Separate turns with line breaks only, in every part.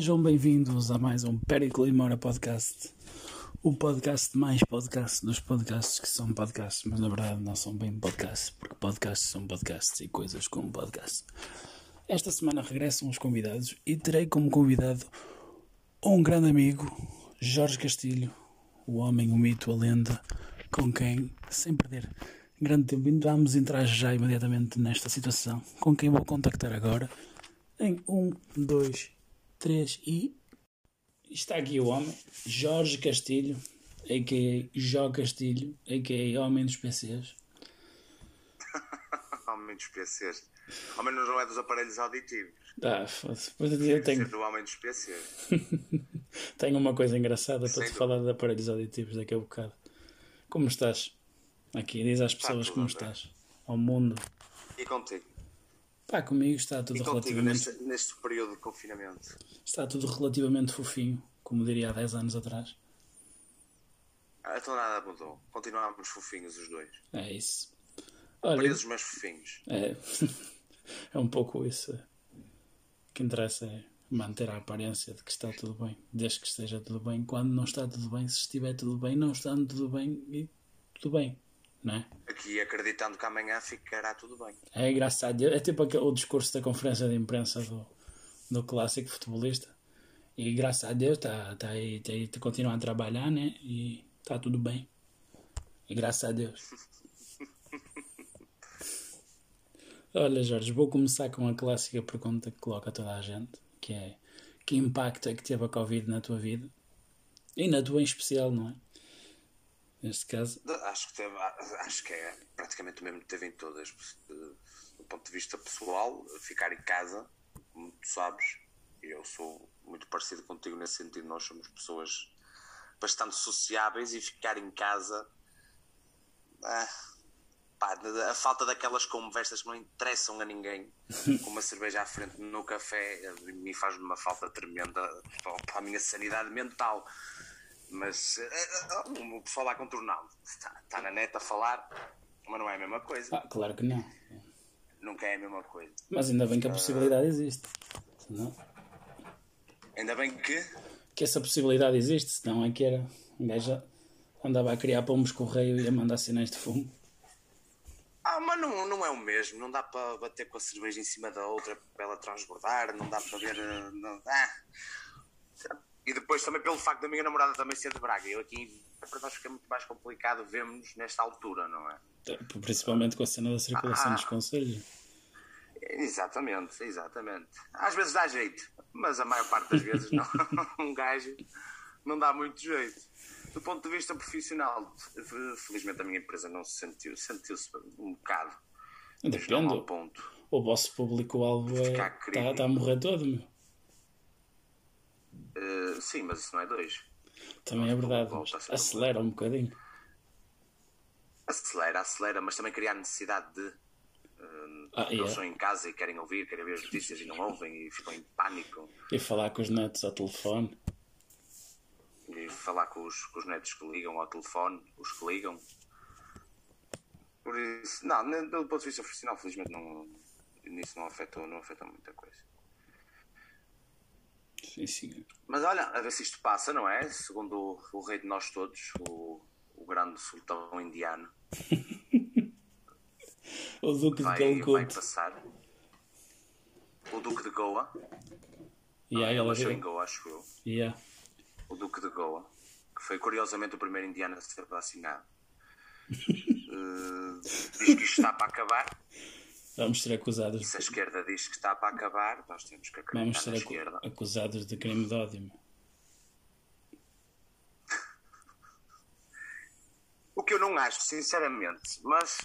Sejam bem-vindos a mais um Périclo e Mora Podcast. O podcast mais podcast dos podcasts que são podcasts, mas na verdade não são bem podcasts, porque podcasts são podcasts e coisas como podcasts. Esta semana regressam os convidados e terei como convidado um grande amigo, Jorge Castilho, o homem, o mito, a lenda, com quem, sem perder grande tempo, vamos entrar já imediatamente nesta situação, com quem vou contactar agora em um, dois, três e. Está aqui o homem, Jorge Castilho, a.k.a. Jó Castilho, a.k.a. Homem dos PCs.
homem dos PCs. Homem não é dos aparelhos auditivos.
Ah, foda-se. Eu tenho.
do homem dos PCs.
tenho uma coisa engraçada para te falar de aparelhos auditivos daqui a bocado. Como estás? Aqui, diz às pessoas como bem. estás. Ao mundo.
E contigo?
Pá, comigo está tudo
e
relativamente.
Neste, neste período de confinamento?
Está tudo relativamente fofinho, como diria há 10 anos atrás.
Ah, então nada mudou. Continuámos fofinhos os dois.
É isso.
Olha, Presos, mas fofinhos.
É. é um pouco isso. O que interessa é manter a aparência de que está tudo bem, desde que esteja tudo bem. Quando não está tudo bem, se estiver tudo bem, não estando tudo bem, e tudo bem não é?
Aqui acreditando que amanhã ficará tudo bem.
É engraçado. É tipo aquele, o discurso da conferência de imprensa do, do clássico futebolista. E graças a Deus está tá aí, tá aí, tá continuando a trabalhar, né? E está tudo bem. E graças a Deus. Olha, Jorge, vou começar com a clássica pergunta que coloca toda a gente, que é que impacto é que teve a Covid na tua vida? E na tua em especial, não é? Neste caso?
Acho que, teve, acho que é praticamente o mesmo que teve em todas. Do ponto de vista pessoal, ficar em casa, como tu sabes, eu sou muito parecido contigo nesse sentido. Nós somos pessoas bastante sociáveis e ficar em casa. Ah, pá, a falta daquelas conversas que não interessam a ninguém, com uma cerveja à frente no café, me faz uma falta tremenda para a minha sanidade mental. Mas uh, o pessoal lá contornado está, está na neta a falar, mas não é a mesma coisa.
Ah, claro que não.
Nunca é a mesma coisa.
Mas ainda bem que a possibilidade existe. Senão...
Ainda bem que.
Que essa possibilidade existe, senão é que era. Um gajo andava a criar pombos correio e a mandar sinais de fumo.
Ah, mas não, não é o mesmo. Não dá para bater com a cerveja em cima da outra para ela transbordar. Não dá para ver. Eh, não, ah, e depois também pelo facto da minha namorada também ser de Braga. Eu aqui, para nós fica muito mais complicado vermos nesta altura, não é?
Principalmente com a cena da circulação ah, dos conselhos.
Exatamente, exatamente. Às vezes dá jeito, mas a maior parte das vezes não. um gajo não dá muito jeito. Do ponto de vista profissional, felizmente a minha empresa não se sentiu, sentiu-se um bocado.
Depende. Ponto. O vosso público-alvo está é, tá a morrer todo, meu.
Uh, sim, mas isso não é dois.
Também é verdade. Acelera um bocadinho.
Acelera, acelera, mas também cria a necessidade de. Uh, ah, eles yeah. estão em casa e querem ouvir, querem ver as notícias e não ouvem e ficam em pânico.
E falar com os netos ao telefone.
E falar com os, com os netos que ligam ao telefone, os que ligam. Por isso, não, do ponto de vista profissional, felizmente não, nisso não afetou, não afetou muita coisa.
Sim, sim.
Mas olha, a ver se isto passa, não é? Segundo o, o rei de nós todos, o, o grande sultão indiano.
o Duque
vai,
de Calcutta.
Vai passar. O Duque de Goa.
Yeah,
ele nasceu em Goa, acho eu.
Yeah.
O Duque de Goa, que foi curiosamente o primeiro indiano a ser vacinado. uh, diz que isto está para acabar.
Vamos ser acusados.
Se a esquerda diz que está para acabar, nós temos que acreditar Vamos ser esquerda.
acusados de crime de ódio.
o que eu não acho, sinceramente, mas.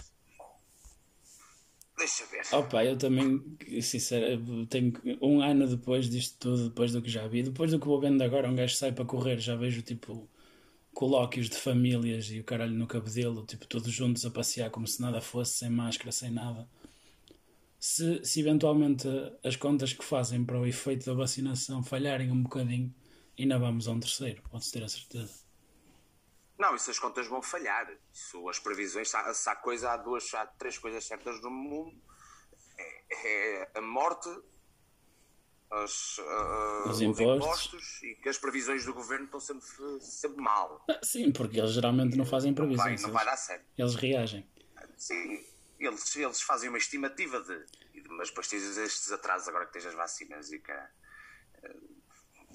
Deixa ver.
Opa, eu também, sinceramente, tenho um ano depois disto tudo, depois do que já vi, depois do que vou vendo agora, um gajo sai para correr, já vejo tipo colóquios de famílias e o caralho no cabedelo, tipo, todos juntos a passear como se nada fosse, sem máscara, sem nada se, se eventualmente as contas que fazem para o efeito da vacinação falharem um bocadinho, ainda vamos a um terceiro, pode-se ter a certeza.
Não, isso as contas vão falhar. Isso, as previsões, se há, se há, coisa, há duas, há três coisas certas no mundo. É, é a morte Os, uh,
Os
os
impostos.
impostos e que as previsões do governo estão sempre, sempre mal.
Ah, sim, porque eles geralmente não fazem
Vai,
previsões.
não
eles,
vai dar certo.
eles reagem.
Sim, eles, eles fazem uma estimativa de. Mas depois tens estes atrasos agora que tens as vacinas e que, eh,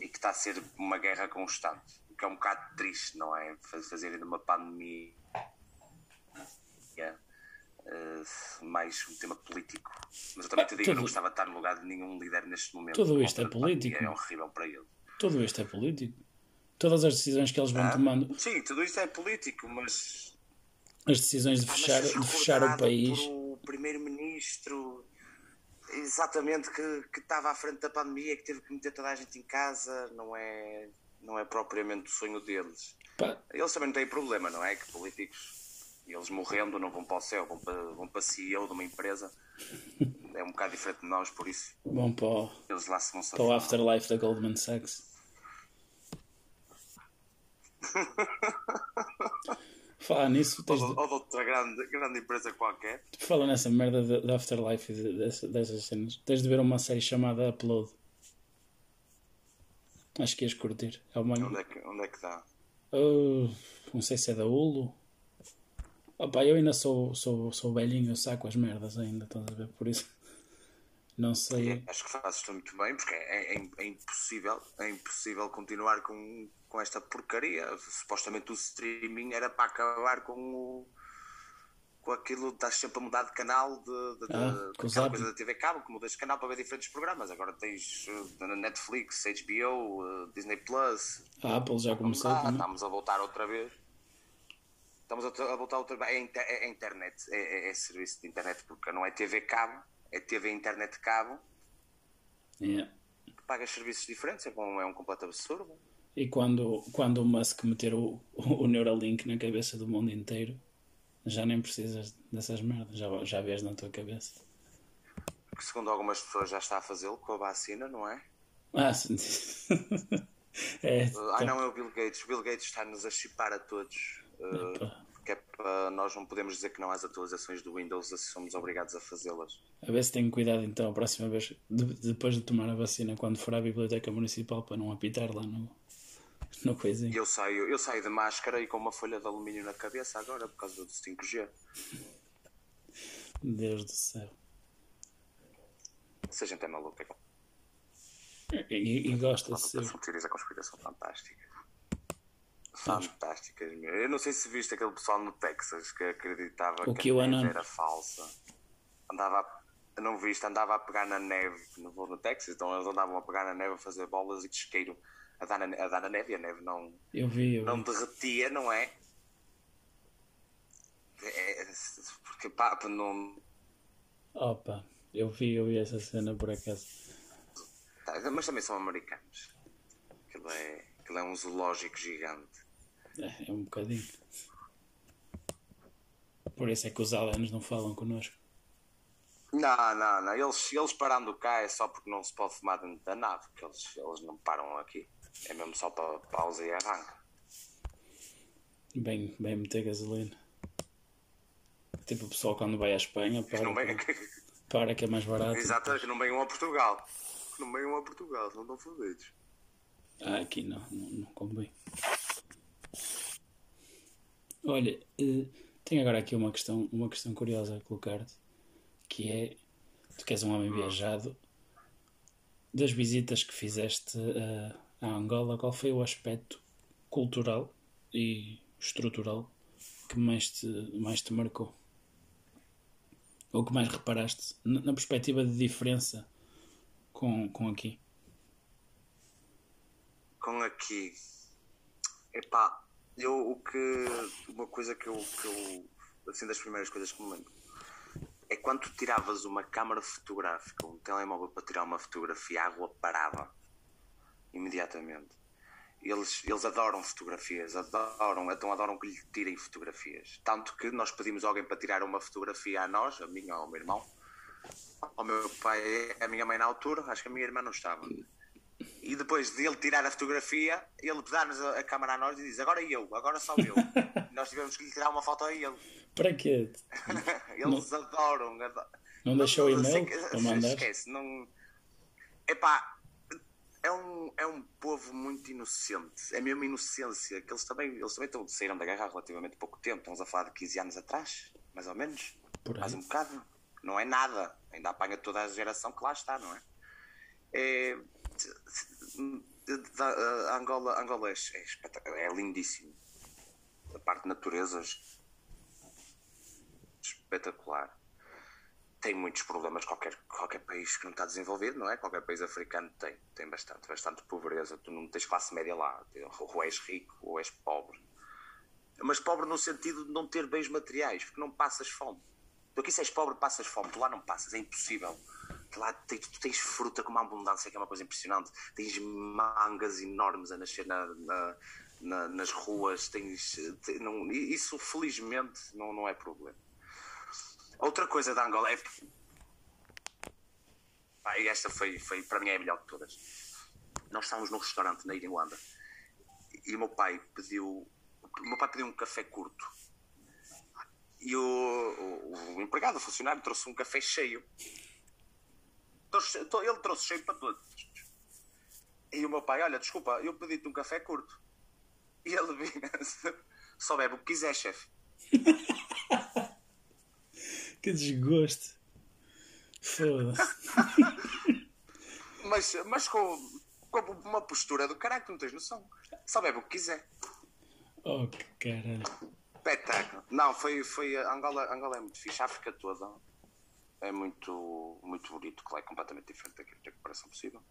e que está a ser uma guerra constante. O que é um bocado triste, não é? Faz- Fazer ainda uma pandemia eh, mais um tema político. Mas eu também te digo que
tudo-
não gostava de estar no lugar de nenhum líder neste momento.
Tudo isto é
pandemia
político.
É horrível para ele.
Tudo isto é político. Todas as decisões que eles vão tomando,
Sim, tudo isto é político, mas
as decisões de fechar, de fechar o país.
O primeiro-ministro, exatamente, que, que estava à frente da pandemia, que teve que meter toda a gente em casa, não é, não é propriamente o sonho deles.
Pá,
Eles também não têm problema, não é? Que políticos, eles morrendo, não vão para o céu, vão para, vão para CEO de uma empresa. É um bocado diferente de nós, por isso
vão para o,
eles lá se vão
para o afterlife da Goldman Sachs. Falar nisso, tens
Ou,
de,
ou de outra grande, grande empresa qualquer.
fala nessa merda da da Afterlife e de- dessa- dessas cenas. Tens de ver uma série chamada Upload. Acho que ias curtir. É uma,
Onde é que, onde é que dá?
Uh, não sei se é da Hulu. Opa, eu ainda sou, sou, sou velhinho, eu saco as merdas ainda, estás a ver? Por isso, não sei.
Acho que fazes tu muito bem, porque é, é- é impossível, é impossível continuar com, com esta porcaria. Supostamente o streaming era para acabar com o com aquilo de estás sempre a mudar de canal de, de, de-
Ah, Zap.
coisa da TV Cabo, que mudas de canal para ver diferentes programas. Agora tens na Netflix, HBO, uh, Disney Plus.
A Apple já começou
Ah, estamos a voltar outra vez. Estamos a, voltar outra vez. É, é- é internet, é, é- é serviço de internet, porque não é TV Cabo, é TV Internet Cabo
Yeah.
que pagas serviços diferentes, é, um, é um completo absurdo.
E quando, quando o Musk meter o, o Neuralink na cabeça do mundo inteiro, já nem precisas dessas merdas, já, já vês na tua cabeça.
Que segundo algumas pessoas já está a fazê-lo com a vacina, não é?
Ah, sim. é,
ah, não, é o Bill Gates. O Bill Gates está-nos a chipar a todos. uh. Que é para nós não podemos dizer que não às atualizações do Windows se somos obrigados a fazê-las.
A ver se tenho cuidado então a próxima vez, de- depois de tomar a vacina, quando for à biblioteca municipal, para não apitar lá no, no coisinho.
eu saio, eu saio de máscara e com uma folha de alumínio na cabeça agora por causa do 5G.
Deus do céu.
Se a gente é maluco, é
E, e gosta de ser.
teorias da conspiração fantásticas. Fantásticas mesmo. Eu não sei se viste aquele pessoal no Texas que acreditava
O
que a neve era falsa. Andava a, não viste, andava a pegar na neve no voo no Texas, então eles andavam a pegar na neve a fazer bolas e de isqueiro a dar na, a dar na neve e a neve não,
Eu vi, eu
não
vi.
derretia, não é? É, porque pá, não.
Opa, eu vi, eu vi essa cena por acaso.
tá, mas também são americanos. Aquilo é, aquilo é um zoológico gigante.
É, é um bocadinho. Por isso é que os aliens não falam connosco.
Não, não, não. Eles, eles parando cá é só porque não se pode fumar dentro da nave, que eles, eles não param aqui. É mesmo só para pausa e arranca.
Bem, bem meter gasolina. Tipo o pessoal quando vai à Espanha
Que não
para,
venham,
para que é mais barato.
exato, que não venham a Portugal. Que não venham a Portugal, não estão fodidos.
Ah, aqui não, não, não convém. Olha, eh, tenho agora aqui uma questão, uma questão curiosa a colocar-te, que é, tu que és um homem viajado, das visitas que fizeste eh, à Angola, qual foi o aspecto cultural e estrutural que mais te, mais te marcou? Ou que mais reparaste, na, na perspectiva de diferença com, com aqui?
Com aqui. Epá, eu o que. Uma coisa que eu, que eu. Assim, das primeiras coisas que me lembro. É quando tu tiravas uma câmara fotográfica, um telemóvel para tirar uma fotografia, a água parava. Imediatamente. Eles, eles adoram fotografias, adoram, então adoram que lhe tirem fotografias. Tanto que nós pedimos alguém para tirar uma fotografia a nós, a mim ou ao meu irmão, ao meu pai à minha mãe na altura, acho que a minha irmã não estava. E depois de ele tirar a fotografia, ele dá-nos a, a câmera a nós e diz: Agora eu, agora só eu. Nós tivemos que lhe tirar uma foto a ele.
Para quê?
Eles adoram. adoram.
Não deixou o e-mail mandar?
Esquece, não. Epá, é um, é um povo muito inocente. É mesmo inocência. Que eles também, eles também estão, saíram da guerra há relativamente pouco tempo. Estamos a falar de 15 anos atrás, mais ou menos.
Por aí.
Mais um bocado. Não é nada. Ainda apanha toda a geração que lá está, não é? é a Angola, Angola é, é, é lindíssimo. A parte de naturezas espetacular. Tem muitos problemas qualquer, qualquer país que não está desenvolvido, não é? Qualquer país africano tem, tem bastante, bastante pobreza. Tu não tens classe média lá, ou és rico ou és pobre. Mas pobre no sentido de não ter bens materiais, porque não passas fome. Tu aqui se és pobre, passas fome, tu lá não passas, é impossível. Lá tens, tu tens fruta com uma abundância que é uma coisa impressionante. Tens mangas enormes a nascer na, na, na, nas ruas, tens, não, isso felizmente não, não é problema. Outra coisa da Angola é. Pá, esta foi, foi, para mim, é a melhor de todas. Nós estávamos num restaurante na Irlanda e o meu pai pediu. O meu pai pediu um café curto. E o, o, o empregado, o funcionário, trouxe um café cheio. Ele trouxe cheio para todos. E o meu pai, olha, desculpa, eu pedi-te um café curto. E ele vinha, só bebe o que quiser, chefe.
Que desgosto. Foda-se.
mas, mas com, com uma postura do caralho que não tens noção. Só bebe o que quiser.
Oh, que caralho.
Espetáculo. Não, foi, foi Angola, Angola é muito fixe. A África toda é muito, muito bonito, claro, é completamente diferente daquilo que parece possível.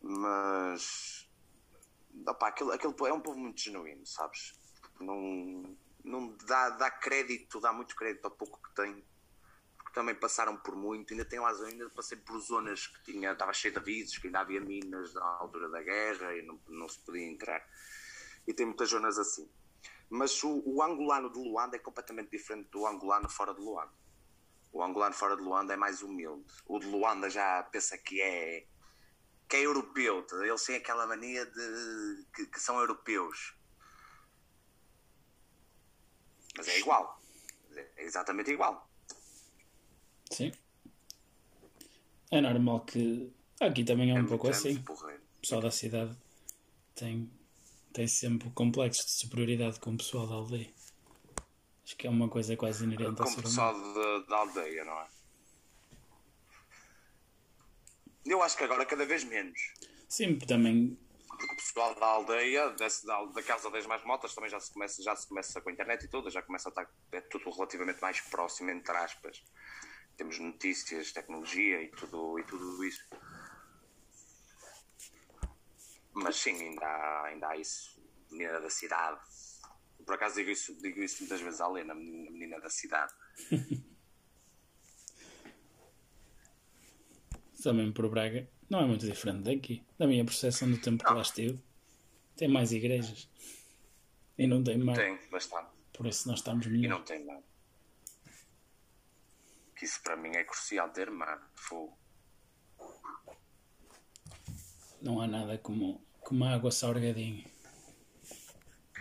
Mas opa, aquele, aquele é um povo muito genuíno, sabes? Não não dá, dá crédito, dá muito crédito ao pouco que tem, porque também passaram por muito, ainda tem lá, ainda passei por zonas que tinha, estava cheio de avisos, que ainda havia minas à altura da guerra e não, não se podia entrar. E tem muitas zonas assim. Mas o, o angolano de Luanda é completamente diferente do angolano fora de Luanda. O angolano fora de Luanda é mais humilde. O de Luanda já pensa que é que é europeu. Eles têm aquela mania de que, que são europeus. Mas é igual. É exatamente igual.
Sim. É normal que. Aqui também é um é pouco assim. O pessoal da cidade tem, tem sempre complexos de superioridade com o pessoal da aldeia. Acho que é uma coisa quase inerente
ao ser humano. Pessoal da aldeia, não é? Eu acho que agora cada vez menos.
Sim, também
porque o pessoal da aldeia, desse, da, daquelas aldeias mais motas, também já se, começa, já se começa com a internet e tudo, já começa a estar é tudo relativamente mais próximo, entre aspas. Temos notícias, tecnologia e tudo, e tudo isso. Mas sim, ainda há, ainda há isso. Menina da cidade. Por acaso digo isso, digo isso muitas vezes à Lena, menina da cidade.
Também por Braga não é muito diferente daqui. Da minha percepção do tempo que lá estive, tem mais igrejas. E não tem mar.
Tem, bastante.
Por isso nós estamos melhor.
E não tem mar. Que isso para mim é crucial ter mar. Fogo.
Não há nada como, como água salgadinha.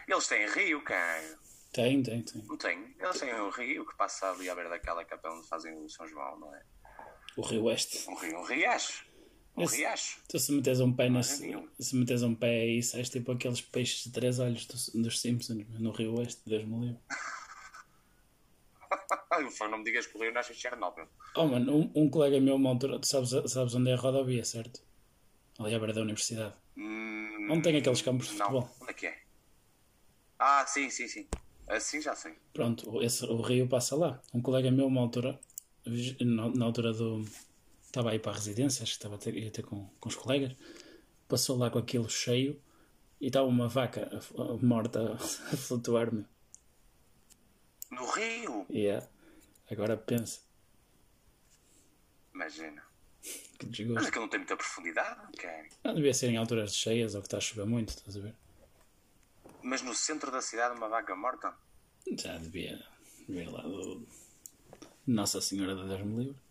Eles têm rio, cara.
Tem, tem, tem.
Não tem. Eles têm um rio que passa ali à beira daquela capela onde fazem o São João, não é?
O Rio Oeste.
Um rio, um riacho. Um Esse, riacho.
Tu se metes um pé nesse, se metes um pé aí, sais tipo aqueles peixes de três olhos do, dos Simpsons no Rio Oeste, Deus me livre.
não me digas que o Rio nasce em Chernobyl.
Oh mano, um, um colega meu, uma altura, tu sabes, sabes onde é a rodovia, certo? Ali à beira da universidade.
Hum,
onde tem aqueles campos de
não.
futebol?
Onde é que é? Ah, sim, sim, sim. Assim já sei.
Pronto, esse, o rio passa lá. Um colega meu, uma altura, na, na altura do estava aí para a residência, acho que estava a ter, ia ter com, com os colegas, passou lá com aquilo cheio e estava uma vaca a, a, morta a flutuar-me.
No rio?
Yeah. Agora pensa.
Imagina.
Que desgosto.
Mas aquilo não tem muita profundidade, okay.
Não devia ser em alturas cheias ou que está a chover muito, estás a ver?
Mas no centro da cidade uma vaca morta?
Já devia vir lá do Nossa Senhora da Deus me livre.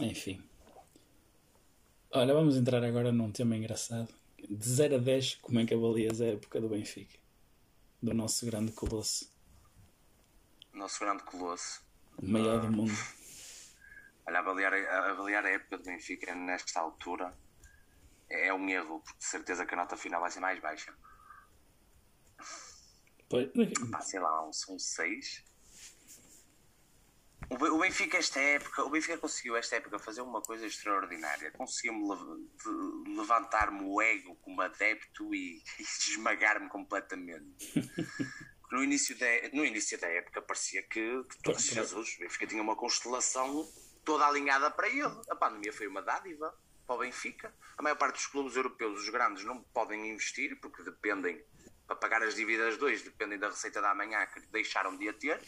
Enfim. Olha, vamos entrar agora num tema engraçado. De 0 a 10, como é que avalias a época do Benfica? Do nosso grande colosso.
Nosso grande colosso.
O maior do mundo.
Olha, avaliar, avaliar a época do Benfica nesta altura é um erro, porque de certeza que a nota final vai ser mais baixa.
Pois,
Pá, sei lá, um, um 6. O Be- o Benfica esta época, o Benfica conseguiu esta época fazer uma coisa extraordinária. Conseguiu-me lev- levantar-me o ego como adepto e, e esmagar-me completamente. No início, da, no início da época parecia que, que
Pois,
Jesus, o Benfica tinha uma constelação toda alinhada para ele. A pandemia foi uma dádiva para o Benfica. A maior parte dos clubes europeus, os grandes, não podem investir porque dependem, para pagar as dívidas dois, dependem da receita da amanhã que deixaram de a ter.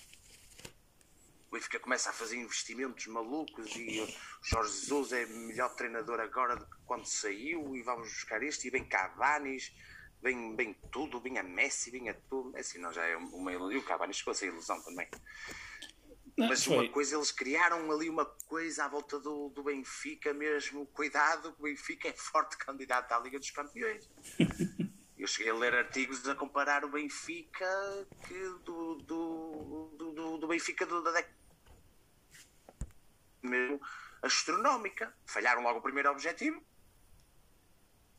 O Benfica começa a fazer investimentos malucos e o Jorge Jesus é melhor treinador agora do que quando saiu e vamos buscar este e vem Cavanis, vem, vem tudo, vem a Messi, vem a tudo. Messi não já é uma ilusão. E o Cavanis chegou a ilusão também.
Não,
Mas
foi.
uma coisa, eles criaram ali uma coisa à volta do, do Benfica mesmo. Cuidado, que o Benfica é forte candidato à Liga dos Campeões. Eu cheguei a ler artigos a comparar o Benfica que do, do, do, do- Benfica do- da década mesmo astronómica. Falharam logo o primeiro objetivo.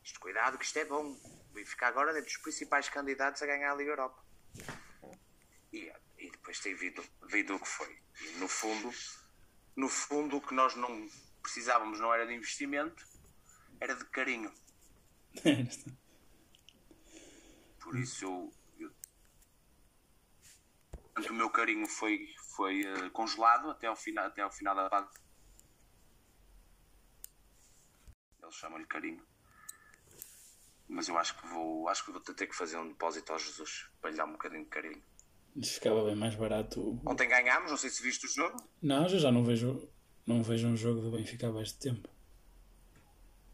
Isto, cuidado, que isto é bom. O Benfica agora é dos principais candidatos a ganhar a Liga Europa. E depois tem vindo, vindo o que foi. E no fundo, no fundo, o que nós não precisávamos não era de investimento, era de carinho. Por isso eu, eu- portanto, o meu carinho foi, foi eh, congelado até ao final, até ao final da fase. Eles chamam-lhe carinho. Mas eu acho que vou, acho que vou ter que fazer um depósito ao Jesus para lhe dar um bocadinho de carinho.
Ficava bem mais barato.
Ontem ganhámos, não sei se viste o jogo.
Não, já não vejo, não vejo um jogo do Benfica há bastante tempo.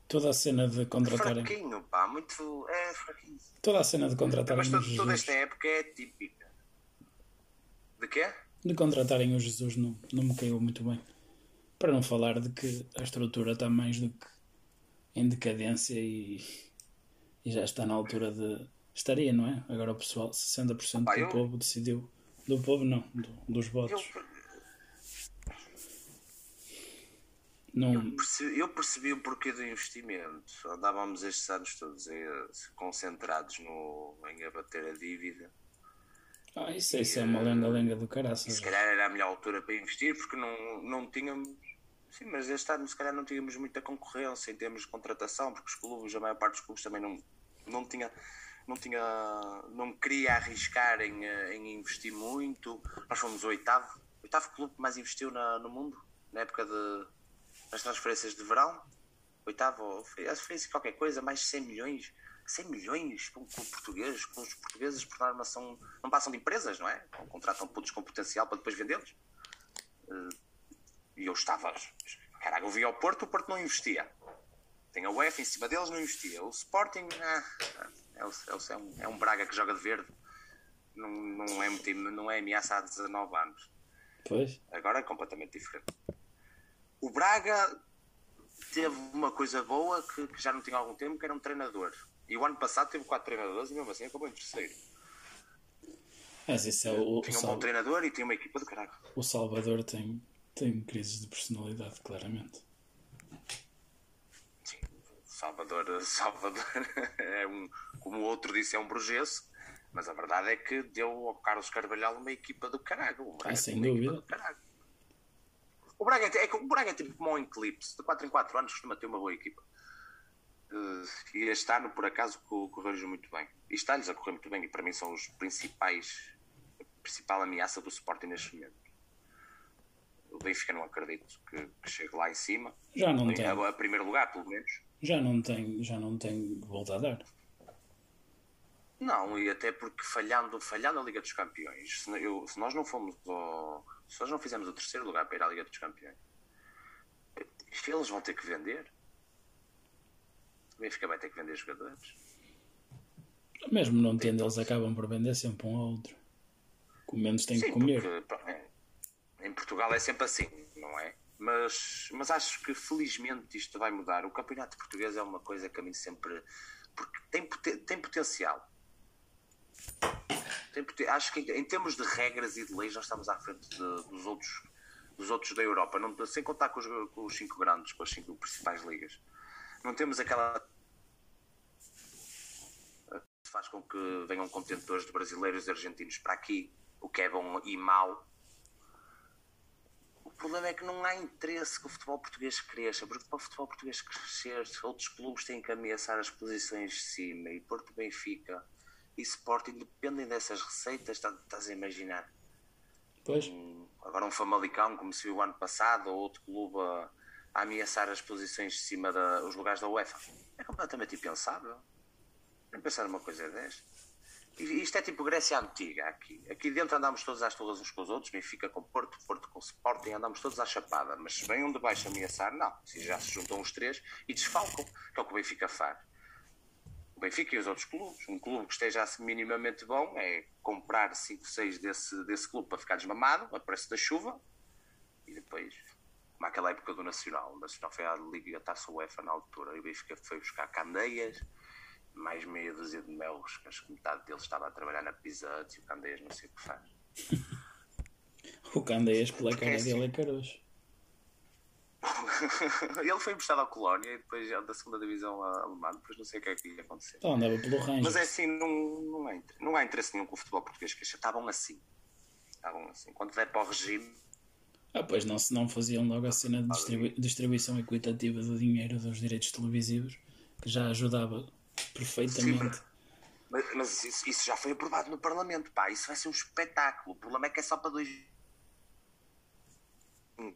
Toda a cena de contratarem.
Fraquinho, pá, muito. É fraquinho.
Toda a cena de contratarem
Mas todo- toda esta época é típica. De quê?
De contratarem o Jesus não, não me caiu muito bem. Para não falar de que a estrutura está mais do que em decadência e, e já está na altura de. Estaria, não é? Agora o pessoal, 60%
Pá,
do
eu-
povo decidiu. Do povo não, do- dos
Eu,
votos. Não,
percebi, eu percebi o porquê do investimento. Andávamos estes anos todos eh, concentrados no, em abater a dívida.
ah, isso, isso é uma lenga-lenga do
E
caraças.
se calhar era a melhor altura para investir, porque não, não tínhamos. Sim, mas este ano se calhar não tínhamos muita concorrência em termos de contratação, porque os clubes, a maior parte dos clubes também não, não tinha. Não, tinha, não queria arriscar em, eh, em investir muito. Nós fomos o oitavo, oitavo clube que mais investiu na, no mundo, na época de, das transferências de verão. Oitavo, foi, foi assim qualquer coisa, mais de 100 milhões. 100 milhões para um português, com os portugueses por norma são, não passam de empresas, não é? Contratam putos com potencial para depois vendê-los. Eh, E eu estava, caraca, eu vi ao Porto, o Porto não investia. Tem a UEFA em cima deles, não investia. O Sporting, ah, é, o- é, o- um, é um Braga que joga de verde. Não, não, é, um time, não é ameaça há 19 anos.
Pois.
Agora é completamente diferente. O Braga teve uma coisa boa que, que já não tinha há algum tempo, que era um treinador. E o ano passado teve quatro treinadores e mesmo assim acabou em terceiro.
Mas isso é o, o,
Tinha um bom treinador e tinha uma equipa do caralho.
o Salvador tem, tem crises de personalidade, claramente.
Salvador, Salvador é um, como o outro disse, é um burguês, mas a verdade é que deu ao Carlos Carvalhal uma equipa do caralho. O Braga
Ah, sem dúvida.
O Braga, é, que o Braga é tipo como um Eclipse, de 4 em 4 anos costuma ter uma boa equipa. Eh, e este ano, por acaso, co- correu muito bem. E está-lhes a correr muito bem, e para mim são os principais, a principal ameaça do Sporting neste momento. O Benfica não acredito que, que chegue lá em cima,
Já não tem,
a, a primeiro lugar, pelo menos.
Já não tem, já não tem volta a dar.
Não, e até porque falhando, falhando a Liga dos Campeões, se, eu- se nós não fomos ao, se nós não fizermos o terceiro lugar para ir à Liga dos Campeões, eles vão ter que vender. O Benfica vai ter que vender jogadores.
Mesmo não tendo, eles acabam por vender sempre um ao outro. Com menos tem que comer.
porque em Portugal é sempre assim, não é? Mas, mas acho que felizmente isto vai mudar. O campeonato português é uma coisa que a mim sempre. Porque tem, tem potencial. Tem acho que em termos de regras e de leis nós estamos à frente de- dos outros dos outros da Europa, não, sem contar com os, com os cinco grandes, com as cinco principais ligas. Não temos aquela faz com que venham contentores de brasileiros e argentinos para aqui, o que é bom e mau. O problema é que não há interesse que o futebol português cresça, porque para o futebol português crescer, outros clubes têm que ameaçar as posições de cima e Porto Benfica e Sporting dependem dessas receitas, estás a imaginar?
Pois.
Um, agora um Famalicão, como se viu o ano passado, ou outro clube a, a ameaçar as posições de cima dos lugares da UEFA. É completamente impensável. Nem pensar numa coisa desta. Isto é tipo Grécia Antiga aqui. Aqui dentro andamos todos às torres uns com os outros, Benfica com Porto, Porto com Sporting, andamos todos à chapada. Mas se vem um de baixo ameaçar, não. Se já se juntam os três e desfalcam, que é o que o Benfica faz. O Benfica e os outros clubes. Um clube que esteja assim minimamente bom é comprar 5, 6 desse, desse clube para ficar desmamado, a preço da chuva, e depois, como aquela época do Nacional. O Nacional foi à Liga Taça UEFA na altura, e o Benfica foi buscar Candeias mais meia dúzia de melos, que acho que metade deles estava a trabalhar na Pizza Hut e o Candeias não sei o que faz.
o Candeias pela cara é dele é caroço.
ele foi emprestado à Colónia e depois da segunda divisão alemã, depois não sei o que é que ia acontecer.
Então andava pelo Rangers.
Mas é assim, não, não, há, não há interesse nenhum com o futebol português que estavam assim. Estavam assim. Quando der para o regime.
Ah, pois não, se não faziam logo a cena de distribu distribuição equitativa do dinheiro dos direitos televisivos, que já ajudava Perfeitamente. Sim,
mas, mas isso, isso, já foi aprovado no Parlamento, pá. Isso vai ser um espetáculo. O problema é que é só para dois.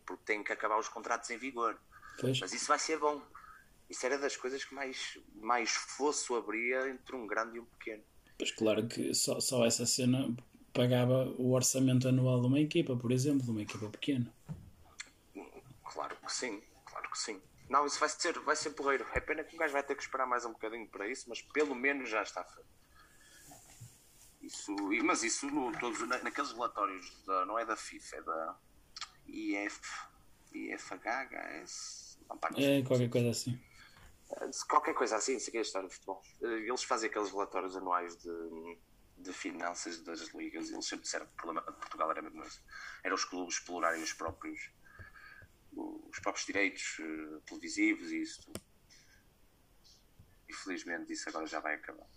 Porque tem que acabar os contratos em vigor. Pois. Mas isso vai ser bom. Isso era das coisas que mais, mais fosso abria entre um grande e um pequeno.
Pois claro que só, só essa cena pagava o orçamento anual de uma equipa, por exemplo, de uma equipa pequena.
Claro que sim, claro que sim. Não, isso vai ser, vai ser porreiro. É pena que o gajo vai ter que esperar mais um bocadinho para isso, mas pelo menos já está feito. Isso, mas isso no, todos, naqueles relatórios, da, não é da FIFA, é da IF, IFH, HS,
não, pá, não é qualquer coisa assim.
Eh, qualquer coisa assim, se quer história de futebol. Eh, eles fazem aqueles relatórios anuais de, de finanças das ligas eles sempre disseram que o problema de Portugal era mesmo esse. Era os clubes explorarem os próprios os próprios direitos uh, televisivos e isso tudo. Infelizmente isso agora já vai acabar.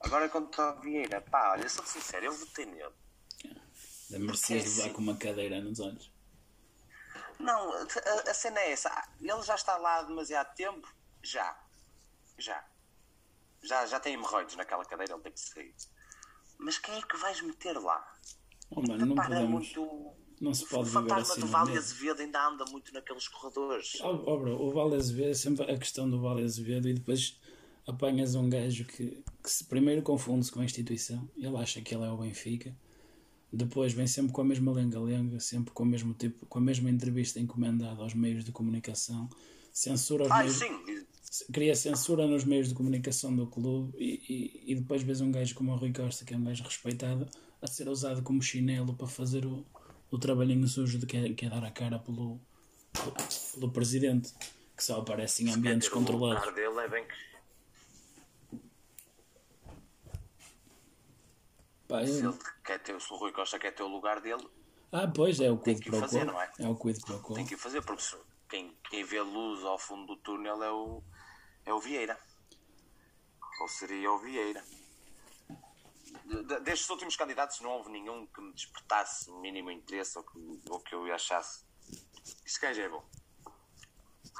Agora quanto ao Vieira, pá, olha, sou sincero, eu votei nele.
Da Mercedes levar com uma cadeira nos olhos.
Não, a, a, cena é essa. Ele já está lá há demasiado tempo? Já. Já. Já, já tem hemorroides naquela cadeira, ele tem que sair. Mas quem é que vais meter lá?
Oh, mano, não podemos... muito não se pode
o fantasma assim do Vale Azevedo ainda anda muito naqueles corredores.
Oh, oh bro, o Vale Azevedo é sempre a questão do Vale Azevedo e depois apanhas um gajo que, que se primeiro confunde-se com a instituição, ele acha que ele é o Benfica, depois vem sempre com a mesma lenga-lenga, sempre com o mesmo tipo, com a mesma entrevista encomendada aos meios de comunicação, censura os
Ai,
meios,
sim.
cria censura nos meios de comunicação do clube e, e, e depois vês um gajo como o Rui Costa, que é um gajo respeitado, a ser usado como chinelo para fazer o, o trabalhinho sujo de que é, que é dar a cara pelo, pelo, pelo, presidente, que só aparece em ambientes controlados.
O dele é bem que... Pá, se, ele quer ter, se o Rui Costa quer ter o lugar dele,
ah, pois é o quid pro quo. Não é? é o quid pro quo.
Tem que o fazer, porque quem, quem vê luz ao fundo do túnel é o, é o Vieira. Ou seria o Vieira destes últimos candidatos não houve nenhum que me despertasse mínimo interesse ou que, ou que eu achasse este gajo é bom.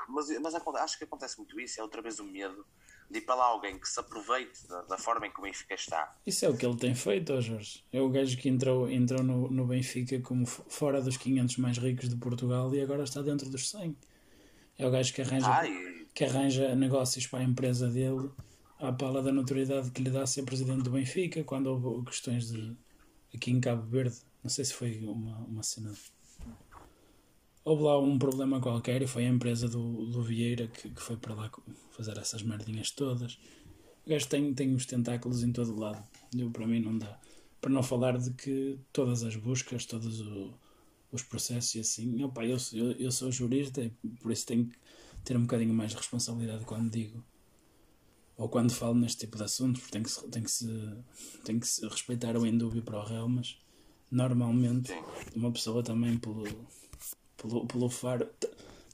Mas, mas acho que acontece muito isso, é outra vez o medo de ir para lá alguém que se aproveite da, da forma em que o Benfica está.
Isso é o que ele tem feito, Jorge. É o gajo que entrou, entrou no, no Benfica como fora dos 500 mais ricos de Portugal e agora está dentro dos 100. É o gajo que arranja, Ai. que arranja negócios para a empresa dele à pala da notoriedade que lhe dá ser presidente do Benfica, quando houve questões de aqui em Cabo Verde, não sei se foi uma, uma cena. Houve lá um problema qualquer e foi a empresa do, do Vieira que, que foi para lá fazer essas merdinhas todas. O gajo tem, tem os tentáculos em todo lado. Eu, para mim não dá. Para não falar de que todas as buscas, todos o, os processos e assim. Opa, eu, eu, eu sou jurista e por isso tenho que ter um bocadinho mais de responsabilidade quando digo ou quando falo neste tipo de assuntos, porque tem que se, tem que se, tem que se respeitar o indúbio para o réu, mas normalmente uma pessoa também pelo, pelo, pelo faro.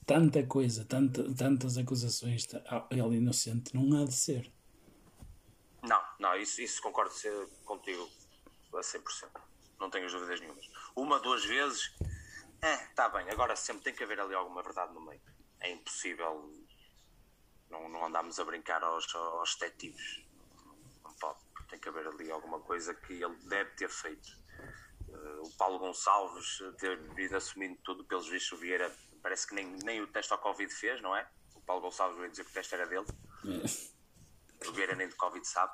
Tanta coisa, tanta, tantas acusações, ele inocente, não há de ser.
Não, não, isso, isso concordo contigo a 100%. Não tenho dúvidas nenhumas. Uma, duas vezes, está bem, agora sempre tem que haver ali alguma verdade no meio. É impossível. Não, não andamos a brincar aos, aos detetives. Não pode. Tem que haver ali alguma coisa que ele deve ter feito. Uh, o Paulo Gonçalves ter vindo assumindo tudo pelos vistos, o Vieira parece que nem, nem o teste ao Covid fez, não é? O Paulo Gonçalves veio dizer que o teste era dele. É. O Vieira nem de Covid sabe,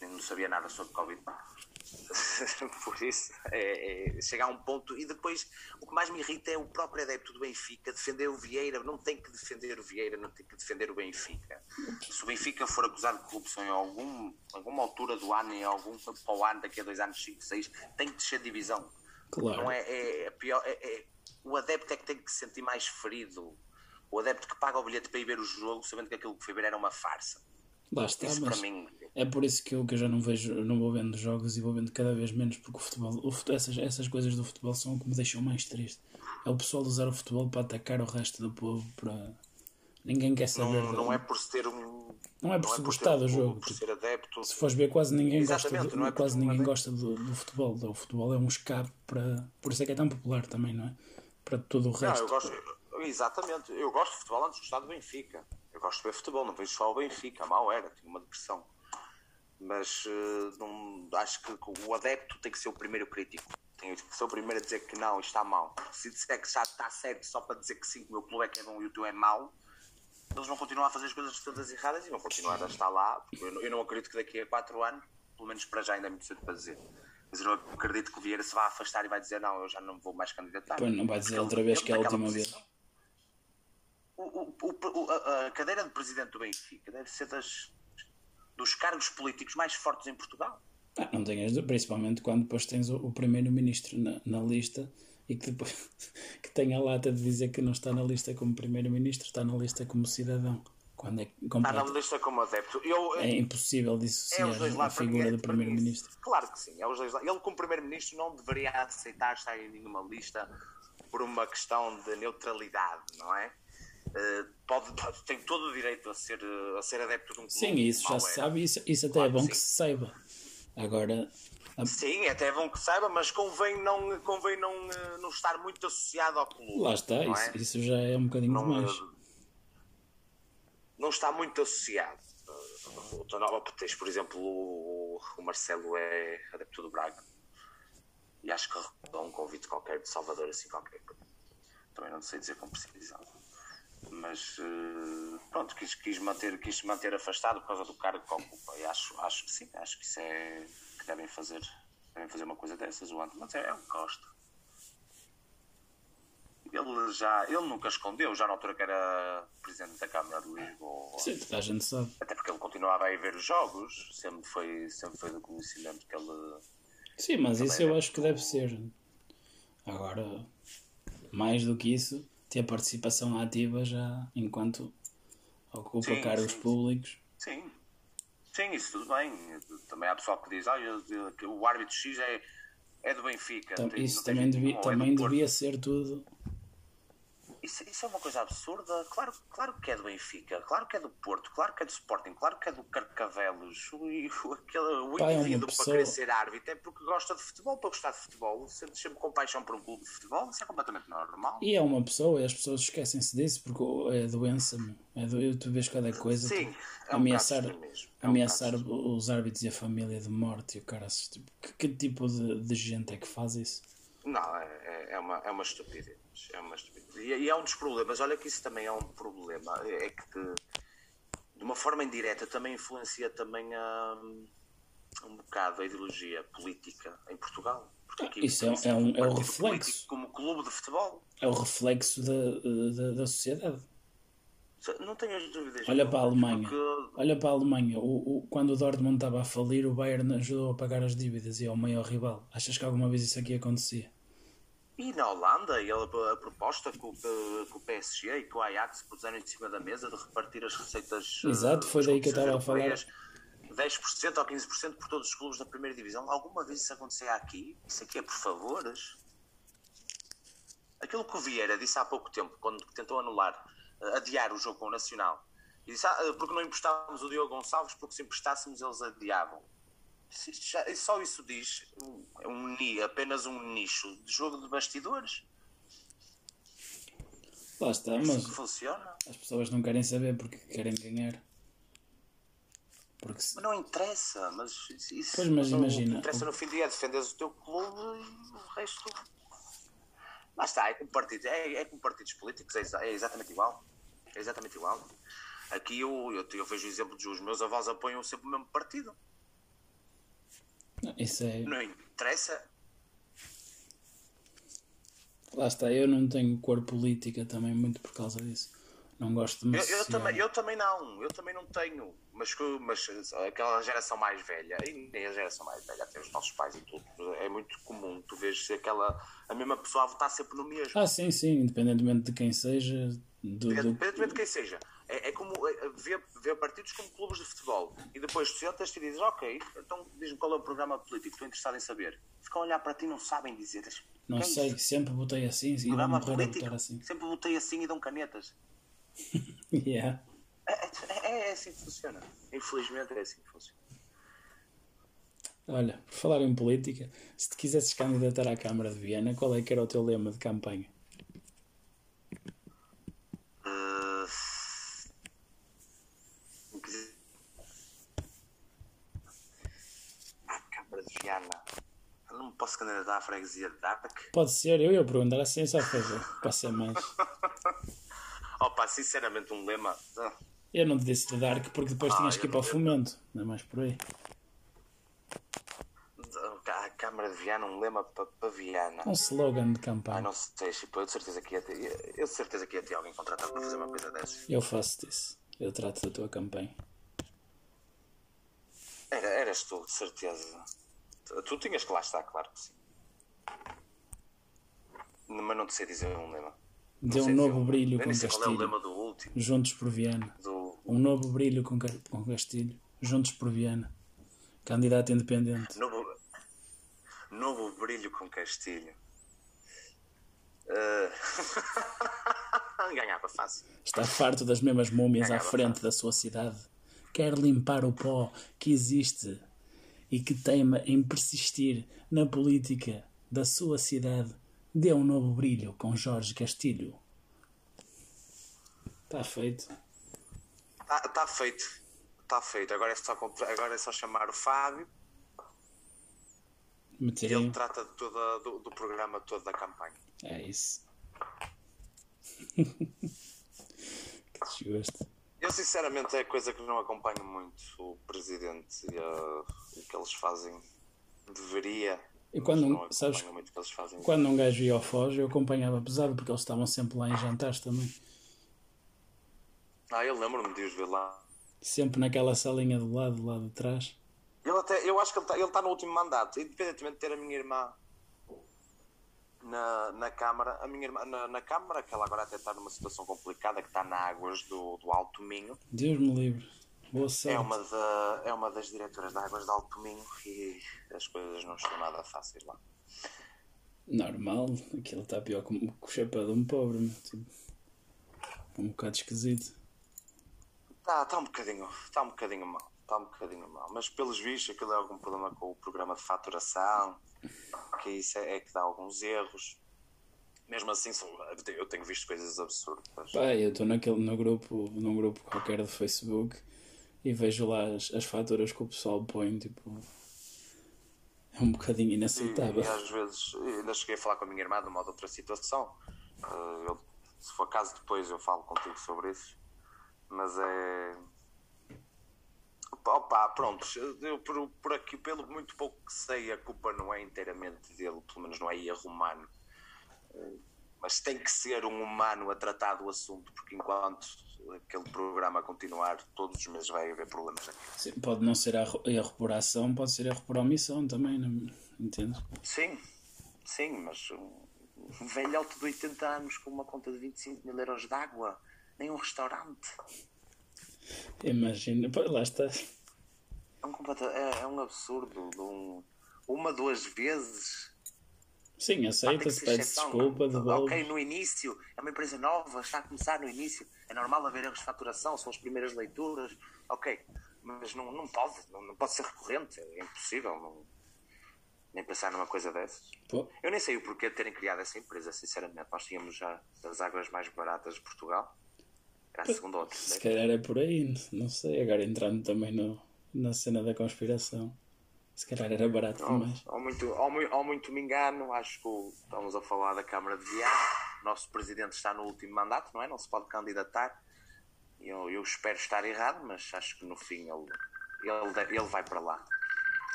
nem não sabia nada sobre Covid. Por isso, é, é, chegar a um ponto. E depois, o que mais me irrita é o próprio adepto do Benfica defender o Vieira. Não tem que defender o Vieira, não tem que defender o Benfica. Se o Benfica for acusado de corrupção em algum, alguma altura do ano, em algum para o ano, daqui a dois anos, cinco, seis, tem que descer divisão. Claro. Não é, é, é pior. É, é, o adepto é que tem que se sentir mais ferido. O adepto que paga o bilhete para ir ver o jogo, sabendo que aquilo que foi ver era uma farsa.
Está, isso mas mim... é por isso que eu, que eu já não vejo, não vou vendo jogos e vou vendo cada vez menos, porque o futebol, o futebol essas, essas coisas do futebol são o que me deixam mais triste. É o pessoal usar o futebol para atacar o resto do povo, para ninguém quer saber.
Não, não é por ser um.
Não é por, não se é gostar do jogo.
Por ser adepto.
Se fores ver, quase ninguém gosta, do, é quase ninguém gosta do, do, futebol. O futebol é um escape para. Por isso é que é tão popular também, não é? Para todo o resto.
Não, eu gosto, exatamente. Eu gosto de futebol antes de gostar do Benfica. Eu gosto de ver futebol, não vejo só o Benfica, mal era, tinha uma depressão. Mas uh, não, acho que o adepto tem que ser o primeiro crítico. Tem que ser o primeiro a dizer que não, está mal. Se disser que já está certo só para dizer que sim, que o meu é que é bom e o teu é mau, eles vão continuar a fazer as coisas todas erradas e vão continuar a estar lá. Eu não, eu não acredito que daqui a 4 anos, pelo menos para já ainda é muito cedo para dizer. Mas eu não acredito que o Vieira se vá afastar e vai dizer não, eu já não vou mais candidatar.
Pois não vai dizer outra vez que é a última vez
o, o, a cadeira de presidente do Benfica deve ser das, dos cargos políticos mais fortes em Portugal.
Ah, não tenhas, principalmente quando depois tens o, o primeiro-ministro na, na, lista e que depois que tem a lata de dizer que não está na lista como primeiro-ministro, está na lista como cidadão. Quando é.
Está na lista como adepto. Eu,
é impossível dissociar é a figura do primeiro-ministro.
Claro que sim, é os dois lados. Ele, como primeiro-ministro, não deveria aceitar estar em nenhuma lista por uma questão de neutralidade, não é? Eh, pode, tem todo o direito a ser, a ser adepto de um clube.
Sim, isso já se sabe, isso, isso até é claro é bom que, que, se saiba. Agora.
A... Sim, até é bom que saiba, mas convém não, convém não, eh, não estar muito associado ao clube.
Lá está, isso, é? isso já é um bocadinho não, demais. Eh,
não está muito associado. Tens, por exemplo, o, o Marcelo é adepto do Braga e acho que recebeu um convite qualquer de Salvador, assim qualquer. Também não sei dizer com precisão mas uh, pronto, quis, quis, manter, quis manter afastado por causa do cargo que ocupa. E acho, acho que sim, acho que isso é que devem fazer, devem fazer uma coisa dessas, o mas é, é o Costa. Ele já, ele nunca escondeu, já na altura que era presidente da Câmara de Lisboa.
Sim, a gente sabe.
Até porque ele continuava a ir ver os jogos, sempre foi, sempre foi do conhecimento que ele.
Sim, mas isso eu acho que deve ser. Agora, mais do que isso, ter participação ativa já enquanto ocupa sim, cargos
sim,
públicos.
Sim, sim, isso tudo bem. Também há pessoal que diz ah, que o árbitro X é, é do Benfica.
isso também, devia, é também devia ser tudo
isso, isso, é uma coisa absurda. Claro, claro que é do Benfica, claro que é do Porto, claro que é do Sporting, claro que é do Carcavelos. O, o, aquele, o Pai, indivíduo é pessoa... para querer ser árbitro é porque gosta de futebol, para gostar de futebol. Sente sempre com paixão por um clube de futebol, isso é completamente normal.
E é uma pessoa, e as pessoas esquecem-se disso porque é doença. É do, tu vês cada coisa.
Sim,
tipo, é um ameaçar, é ameaçar os árbitros e a família de morte e o cara. Tipo, que, que tipo de, de gente é que faz isso?
Não, é, é, é uma, é uma estupidez. É uma estupidez. E, e é um dos problemas. Olha que isso também é um problema. É que, de uma forma indireta, também influencia também a, um bocado a ideologia política em Portugal.
Porque aqui, isso é, é, um, é o reflexo.
Como clube de futebol.
É o reflexo da, da, da sociedade.
Não tenho dúvidas.
Olha para a Alemanha. Porque... Olha para a Alemanha. O, o, quando o Dortmund estava a falir, o Bayern ajudou a pagar as dívidas e é o maior rival. Achas que alguma vez isso aqui acontecia?
E na Holanda, ele, a proposta com, com o PSG e com o Ajax puseram em cima da mesa de repartir as receitas.
Exato, foi daí que eu estava a falar.
10% ou 15% por todos os clubes da primeira divisão. Alguma vez isso acontecia aqui? Isso aqui é por favores? Aquilo que o Vieira disse há pouco tempo, quando tentou anular, uh, adiar o jogo com o Nacional, e disse, ah, porque não emprestávamos o Diogo Gonçalves, porque se emprestássemos eles adiavam. Só isso diz um, um, apenas um nicho de jogo de bastidores.
Lá está, é mas funciona. as pessoas não querem saber porque querem ganhar.
Porque se... Mas não interessa, mas isso
pois, mas imagina.
O que interessa no fim do dia é defender o teu clube e o resto. Lá está, é com partidos, é, é com partidos políticos, é, é, exatamente igual. É exatamente igual. Aqui eu, eu, eu vejo o exemplo dos meus avós apoiam sempre o mesmo partido.
Isso é.
Não interessa.
Lá está, eu não tenho cor política também muito por causa disso. Não gosto de me
eu, eu, também, eu também não, eu também não tenho. Mas, mas aquela geração mais velha, e nem a geração mais velha, até os nossos pais e tudo, é muito comum tu vês aquela, a mesma pessoa a votar sempre no mesmo.
Ah, sim, sim, independentemente de quem seja.
Do, independentemente do... de quem seja. É, é como é, ver, ver partidos como clubes de futebol e depois tu sentas e dizes, ok, então diz-me qual é o programa político, estou interessado em saber. Ficam a olhar para ti e não sabem dizer.
Não sei, é sempre botei assim e vou morrer a botar assim.
Sempre botei assim e dão canetas.
yeah.
É, é, é, assim que funciona. Infelizmente é assim que funciona.
Olha, por falar em política, se te quisesses candidatar à Câmara de Viena, qual é que era o teu lema de campanha?
Viana. Eu não posso candidatar à freguesia de Dark?
Pode ser, eu ia perguntar assim só fazer, para ser mais.
Opa, sinceramente, um lema.
Eu não te disse de Dark porque depois ah, tinhas que ir para o fomento, não é mais por aí.
A Câmara de Viana, um lema para, para Viana.
Um slogan de campanha. Ah,
não sei, tipo, eu de certeza que ia ter, eu de certeza que ia ter alguém contratado para fazer uma coisa dessas.
Eu faço isso. Eu trato da tua campanha.
Era, eras tu, de certeza. Tu tinhas que lá estar, claro que sim. Mas não te sei dizer um lema.
Deu um novo brilho com Castilho. É Juntos por Viana. Do... Um novo brilho com, com Castilho. Juntos por Viana. Candidato independente.
Novo, novo brilho com Castilho. Uh... Ganhava fácil.
Está farto das mesmas múmias Ganhava à frente fácil. da sua cidade. Quer limpar o pó que existe e que teima em persistir na política da sua cidade, dê um novo brilho com Jorge Castilho. Está feito.
Está tá feito. Está feito. Agora é, só, agora é só chamar o Fábio. Ele trata de toda, do, do programa todo da campanha.
É isso. que desgosto.
Eu sinceramente é coisa que não acompanho muito o presidente e uh, o que eles fazem. Deveria.
E quando, sabes, quando um gajo ia ao Foz, eu acompanhava pesado porque eles estavam sempre lá em jantares também.
Ah, eu lembro-me de os ver lá.
Sempre naquela salinha do lado, lá de trás.
Ele até, eu acho que ele está tá no último mandato, independentemente de ter a minha irmã na, na Câmara, a minha irmã, na, na Câmara, que ela agora até está numa situação complicada, que está na águas do, do Alto Minho.
Deus me livre. Boa sorte.
É uma, da, é uma das diretoras da Águas do Alto Minho e as coisas não estão nada fáceis lá.
Normal, aquilo está pior que o chapéu de um pobre, tipo, um bocado esquisito.
Está tá um bocadinho, está um bocadinho mal, está um bocadinho mal, mas pelos vistos aquilo é algum problema com o programa de faturação que isso é, é que dá alguns erros. Mesmo assim, eu tenho visto coisas absurdas.
Pá, eu estou naquele no grupo, num grupo qualquer do Facebook e vejo lá as, as faturas que o pessoal põe, tipo. É um bocadinho inaceitável.
E, e às vezes, ainda cheguei a falar com a minha irmã de uma outra situação. Uh, eu, se for caso, depois eu falo contigo sobre isso. Mas é Opa, pronto, eu, por, por aqui, pelo muito pouco que sei, a culpa não é inteiramente dele, pelo menos não é erro humano. Mas tem que ser um humano a tratar do assunto, porque enquanto aquele programa continuar, todos os meses vai haver problemas aqui.
Sim, pode não ser erro por ação, pode ser erro por omissão também, não entendo?
Sim, sim, mas um velhote de 80 anos com uma conta de 25 mil euros de água, nem um restaurante.
Imagina, lá está.
É um, é, é um absurdo. Um, uma, duas vezes.
Sim, aceita-se, pede desculpa, devolve.
Ok, no início, é uma empresa nova, está a começar no início, é normal haver erros de faturação, são as primeiras leituras, ok, mas não, não pode, não, não pode ser recorrente, é impossível, não- nem pensar numa coisa dessas.
Pô,
Eu nem sei o porquê de terem criado essa empresa, sinceramente. Nós tínhamos já as águas mais baratas de Portugal, era a segunda ou a
se calhar é por aí, não sei. Agora entrando também no, na cena da conspiração. Se calhar era barato
Ou,
demais.
ou muito, ou, mui- ou muito me engano, acho que estamos a falar da Câmara de Viana. Nosso presidente está no último mandato, não é? Não se pode candidatar. Eu, eu espero estar errado, mas acho que no fim ele, ele, ele vai para lá.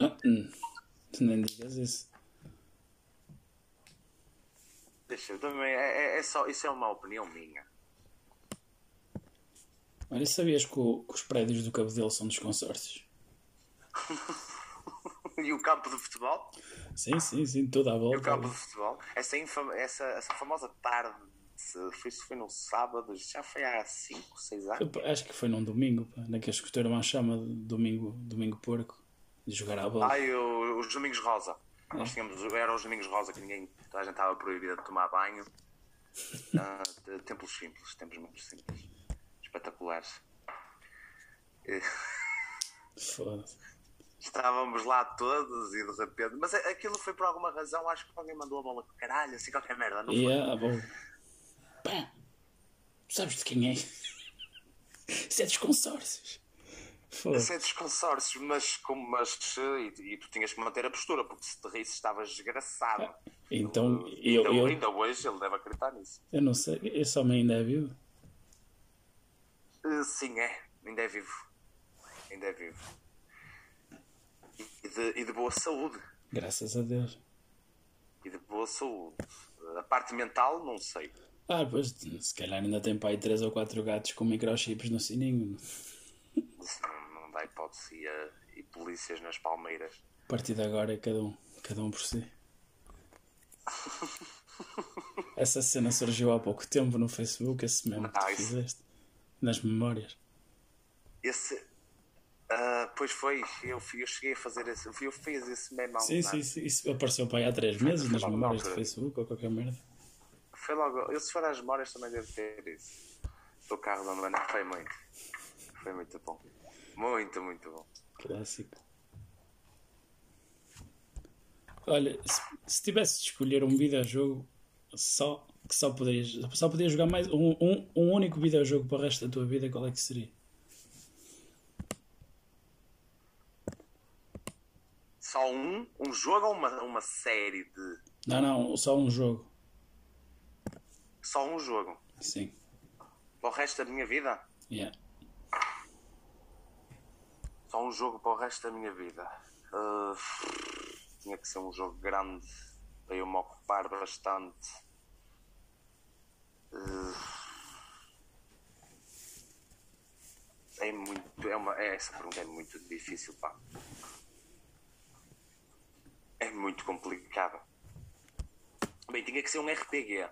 Ah, hum. Tu nem digas isso.
Deixa eu também, é, é- é só, isso é uma opinião minha.
Olha, sabias que, o- que os prédios do Cabedelo são dos consórcios?
E o campo de futebol?
Sim, sim, sim, toda a
E o
volta.
campo de futebol? Essa, infam- essa, essa famosa tarde, foi, foi no sábado, já foi há 5, 6 anos.
Foi- Acho que foi num domingo, pá, naqueles que irmão chama de domingo, domingo porco, de jogar à bola.
Ai, o- os Domingos Rosa. Nós tínhamos, eram os Domingos Rosa que ninguém, toda a gente estava proibida de tomar banho. Ah, de- templos simples, templos muito simples. Espetaculares.
Foda-se.
Estávamos lá todos e de repente. Mas aquilo foi por alguma razão, acho que alguém mandou a bola com caralho, assim qualquer merda, não foi?
Ah, bom. Pá, sabes de quem é? Isso é dos consórcios. Foda-se.
Sei dos consórcios, mas, como, mas e, e tu tinhas que manter a postura, porque se te risse estavas desgraçado.
Então,
Eh,
eu,
ainda,
eu,
ainda hoje ele deve acreditar nisso.
eu não sei, esse homem ainda é vivo?
Sim, é. Ainda é vivo. Ainda é vivo. E de, e de boa saúde.
Graças a Deus.
E de boa saúde. A parte mental, não sei.
Ah, pois, se calhar ainda tem pai 3 ou 4 gatos com microchips no sininho.
Não, não dá hipótese. E, eh, e polícias nas palmeiras.
A partir de agora é cada um, cada um por si. Essa cena surgiu há pouco tempo no Facebook, esse mesmo que
Ah, isso-
fizeste. Nas memórias.
Esse. ah, pois foi, eu, eu cheguei a fazer esse. Eu fiz esse meme há
Sim, sim, sim. Isso apareceu para aí há 3 meses nas memórias do. Facebook ou qualquer merda.
Foi logo. Eu, se for às memórias, também devo ter isso. Do carro da mana. Foi muito. Foi muito bom. Muito, muito bom.
Clássico. Olha, se, se tivesse de escolher um videojogo só que só poderias, só podias jogar mais um, um, um único videojogo para o resto da tua vida, qual é que seria?
Só um, um jogo ou uma, uma série de.
Não, não, só um jogo.
Só um jogo.
Sim.
Para o resto da minha vida?
Yeah.
Só um jogo para o resto da minha vida. Ah, tinha que ser um jogo grande para eu me ocupar bastante. É muito. É uma, é, essa pergunta é muito difícil, pá. É muito complicado. Bem, tinha que ser um RPG.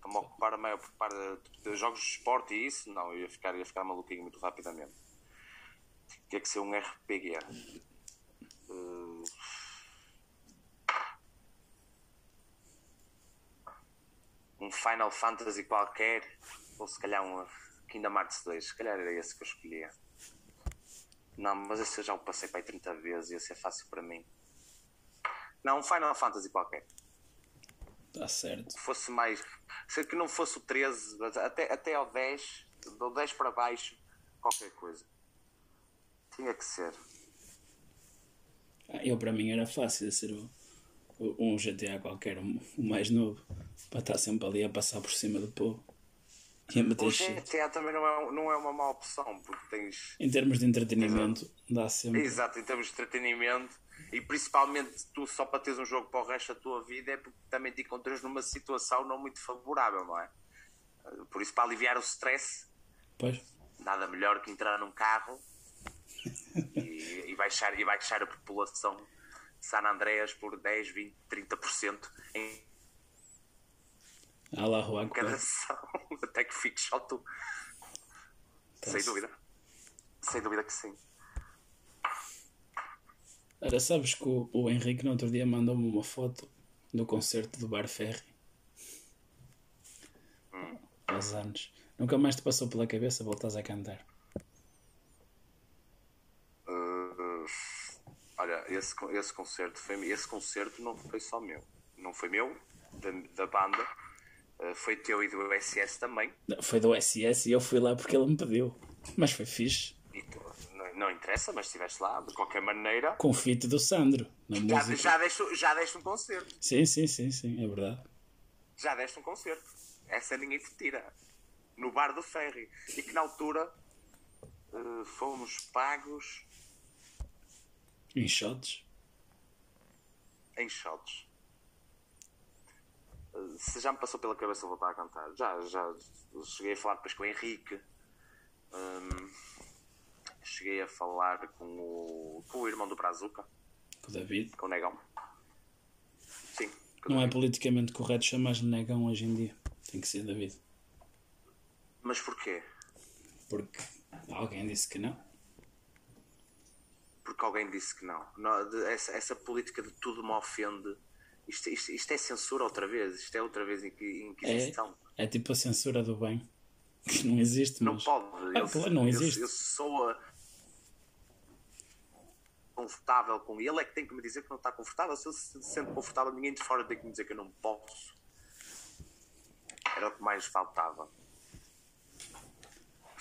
Para me ocupar a maior parte de, jogos de esporte e isso, não, eu ia ficar, ia ficar maluquinho muito rapidamente. Tinha que ser um RPG. Uh, um Final Fantasy qualquer, ou se calhar um Kingdom Hearts 2, se calhar era esse que eu escolhia. Não, mas esse eu já o passei para aí 30 vezes, ia ser fácil para mim. Não, um Final Fantasy qualquer.
Está certo.
Se fosse mais. Se que não fosse o 13, mas até, até ao 10, do 10 para baixo, qualquer coisa. Tinha que ser.
Ah, eu para mim era fácil de ser o- um GTA qualquer, um- o mais novo, para estar sempre ali a passar por cima do povo e a meter
O
shit.
GTA também não é, não é uma má opção, porque tens.
Em termos de entretenimento, dá sempre.
Exato, em termos de entretenimento e principalmente tu só para teres um jogo para o resto da tua vida é porque também te encontras numa situação não muito favorável, não é? Por isso, para aliviar o stress,
Pois,
nada melhor que entrar num carro e, e baixar, e baixar a população San Andreas por 10, 20, 30% em
Allahu
cada sessão, até que fiques só tu. Sem dúvida. Sem dúvida que sim.
Ora, sabes que o, o Henrique no outro dia mandou-me uma foto do concerto do Bar Ferry. Aos anos. Nunca mais te passou pela cabeça voltares a cantar.
Uh, esse, esse concerto foi esse concerto não foi só meu. Não foi meu, da, da banda. Uh, foi teu e do SS também.
Foi do SS e eu fui lá porque ele me pediu. Mas foi fixe.
Tu, não, não interessa, mas estiveste lá, de qualquer maneira.
Confite do Sandro. Na
Já,
música.
já, deste, já deste um concerto.
Sim, sim, sim, sim, é verdade.
Já deste um concerto. Essa ninguém te tira. No bar do Ferry. E que na altura uh, fomos pagos
Em shots.
em shots. Uh, Se já me passou pela cabeça voltar a cantar, já, já cheguei a falar depois com o Henrique, Hum, cheguei a falar com o, com o irmão do Brazuca,
Com o David.
com o Negão. Sim,
Não é
David.
politicamente correto chamar-lhe negão hoje em dia. Tem que ser David.
Mas porquê?
Porque alguém disse que não.
Porque alguém disse que não. Essa, essa política de tudo me ofende. Isto, isto, isto é censura outra vez. Isto é outra vez inqui- inquisição.
É tipo a censura do bem. Que não existe,
Não
mas.
pode.
Ah,
eu,
não
eu-
existe.
Eu, sou a- confortável com ele, é que tem que me dizer que não está confortável. Se eu se sento confortável, ninguém de fora tem que me dizer que eu não posso. Era o que mais faltava.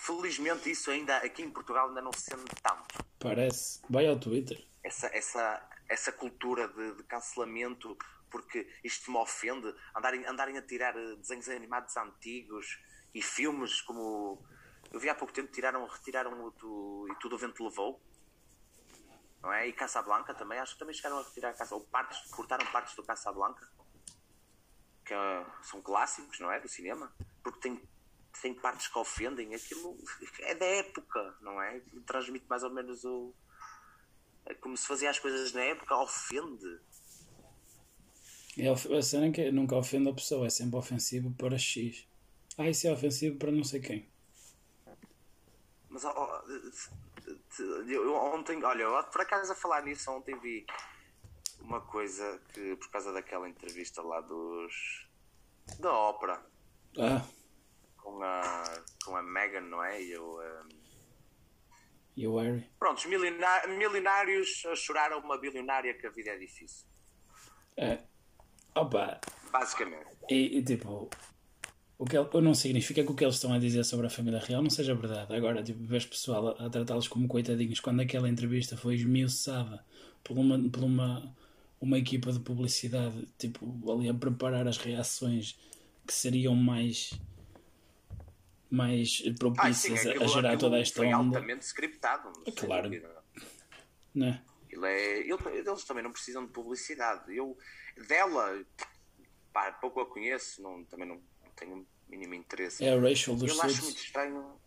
Felizmente isso ainda aqui em Portugal ainda não se sente tanto.
Parece. Vai ao Twitter.
essa, essa, essa cultura de, de cancelamento, porque isto me ofende, andarem, andarem a tirar eh, desenhos animados antigos e filmes como. Eu vi há pouco tempo tiraram, retiraram o do, e tudo o vento levou. Não é? E Casablanca também, acho que também chegaram a retirar Casa, ou partes, cortaram partes do Casablanca, que eh, são clássicos, não é? Do cinema, porque tem, tem partes que ofendem, aquilo é da época, não é? Transmite mais ou menos o, é como se fazia as coisas na época, ofende.
É a cena é que nunca ofende a pessoa, é sempre ofensivo para X. Ah, isso é ofensivo para não sei quem.
Mas eu ontem, olha, eu, por acaso a falar nisso, ontem vi uma coisa que por causa daquela entrevista lá dos da ópera
Ah,
com a, com a Megan, não é? E eu, um,
e o Harry?
prontos, milioná- milionários a chorar a uma bilionária que a vida é difícil.
É. Opa,
Basicamente.
E, e, tipo, o que ele- não significa que o que eles estão a dizer sobre a família real não seja verdade. Agora, tipo, vês pessoal a, a tratá-los como coitadinhos quando aquela entrevista foi esmiuçada por uma, por uma, uma equipa de publicidade, tipo, ali a preparar as reações que seriam mais mais
Ah, sim,
propícias a- gerar toda esta
foi
onda.
altamente scriptado. sem
claro. Né?
Ele é, ele- eles também não precisam de publicidade. Eu, dela, pá, pouco a conheço, não, também não, não tenho mínimo interesse.
É a Rachel dos
eu acho muito estranho.